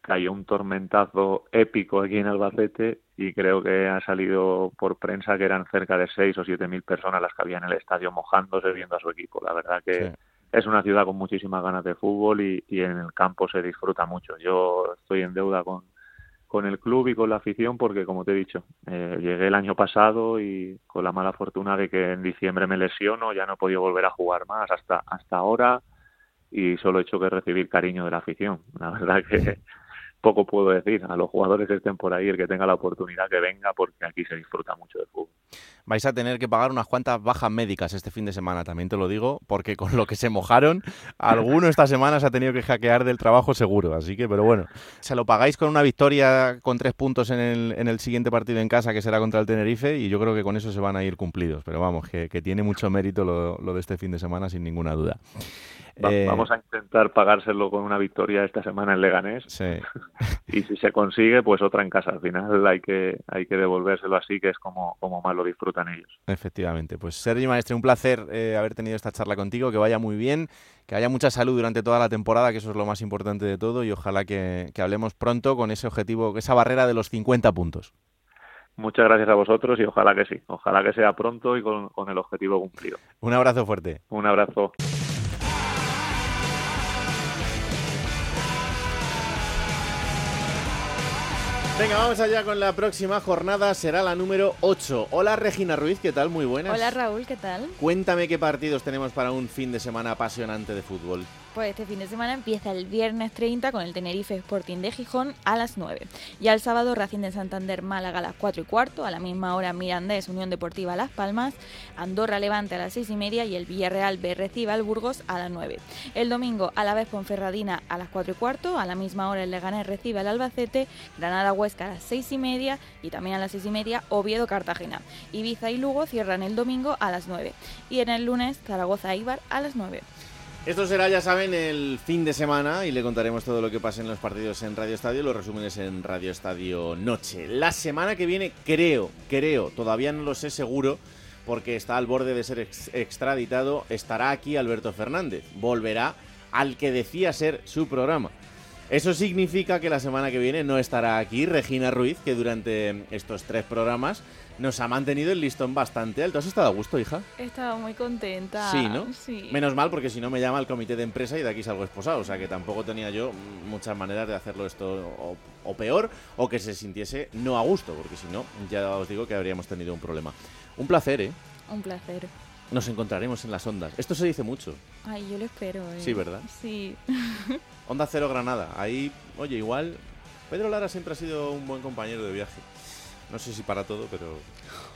cayó un tormentazo épico aquí en Albacete y creo que ha salido por prensa que eran cerca de seis o siete mil personas las que había en el estadio mojándose viendo a su equipo. La verdad que es una ciudad con muchísimas ganas de fútbol y en el campo se disfruta mucho. Yo estoy en deuda con, con el club y con la afición porque, como te he dicho, eh, llegué el año pasado y con la mala fortuna de que en diciembre me lesiono, ya no he podido volver a jugar más hasta, hasta ahora y solo he hecho que recibir cariño de la afición. La verdad que poco puedo decir. A los jugadores que estén por ahí, el que tenga la oportunidad que venga, porque aquí se disfruta mucho de fútbol. Vais a tener que pagar unas cuantas bajas médicas este fin de semana, también te lo digo, porque con lo que se mojaron, alguno esta semana se ha tenido que hackear del trabajo seguro. Así que, pero bueno, se lo pagáis con una victoria con tres puntos en el, en el siguiente partido en casa, que será contra el Tenerife, y yo creo que con eso se van a ir cumplidos. Pero vamos, que, tiene mucho mérito lo, lo de este fin de semana, sin ninguna duda. Eh, vamos a intentar pagárselo con una victoria esta semana en Leganés. Sí. y si se consigue, pues otra en casa. Al final hay que, hay que devolvérselo así, que es como, como más lo disfrutan ellos. Efectivamente. Pues Sergio Maestre, un placer eh, haber tenido esta charla contigo. Que vaya muy bien, que haya mucha salud durante toda la temporada, que eso es lo más importante de todo. Y ojalá que, hablemos pronto con ese objetivo, esa barrera de los 50 puntos. Muchas gracias a vosotros y ojalá que sí. Ojalá que sea pronto y con el objetivo cumplido. Un abrazo fuerte. Un abrazo. Venga, vamos allá con la próxima jornada, será la número 8. Hola Regina Ruiz, ¿qué tal? Muy buenas. Hola Raúl, ¿qué tal? Cuéntame qué partidos tenemos para un fin de semana apasionante de fútbol. Pues este fin de semana empieza el viernes 30 con el Tenerife Sporting de Gijón a las 9. Y al sábado Racing de Santander Málaga a las 4 y cuarto, a la misma hora Mirandés Unión Deportiva Las Palmas, Andorra Levante a las 6 y media y el Villarreal B recibe al Burgos a las 9. El domingo a la vez Ponferradina a las 4 y cuarto, a la misma hora el Leganés recibe al Albacete, Granada Huesca a las 6 y media y también a las 6 y media Oviedo Cartagena. Ibiza y Lugo cierran el domingo a las 9. Y en el lunes Zaragoza Ibar a las 9. Esto será, ya saben, el fin de semana y le contaremos todo lo que pasa en los partidos en Radio Estadio, los resúmenes en Radio Estadio Noche. La semana que viene, creo, creo, todavía no lo sé seguro, porque está al borde de ser extraditado, estará aquí Alberto Fernández. Volverá al que decía ser su programa. Eso significa que la semana que viene no estará aquí Regina Ruiz, que durante estos tres programas nos ha mantenido el listón bastante alto. ¿Has estado a gusto, hija? He estado muy contenta. Sí, ¿no? Sí. Menos mal, porque si no me llama el comité de empresa y de aquí salgo esposado. O sea que tampoco tenía yo muchas maneras de hacerlo esto o, peor o que se sintiese no a gusto, porque si no, ya os digo que habríamos tenido un problema. Un placer, ¿eh? Un placer. Nos encontraremos en las ondas. Esto se dice mucho. Ay, yo lo espero. ¿eh? Sí, ¿verdad? Sí. Onda Cero Granada. Ahí, oye, igual. Pedro Lara siempre ha sido un buen compañero de viaje. No sé si para todo, pero.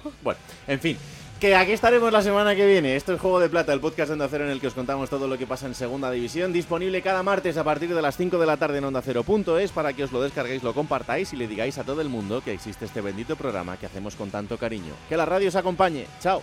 Bueno, en fin. Que aquí estaremos la semana que viene. Esto es Juego de Plata, el podcast de Onda Cero en el que os contamos todo lo que pasa en Segunda División. Disponible cada martes a partir de las 5 de la tarde en Onda Cero.es para que os lo descarguéis, lo compartáis y le digáis a todo el mundo que existe este bendito programa que hacemos con tanto cariño. Que la radio os acompañe. Chao.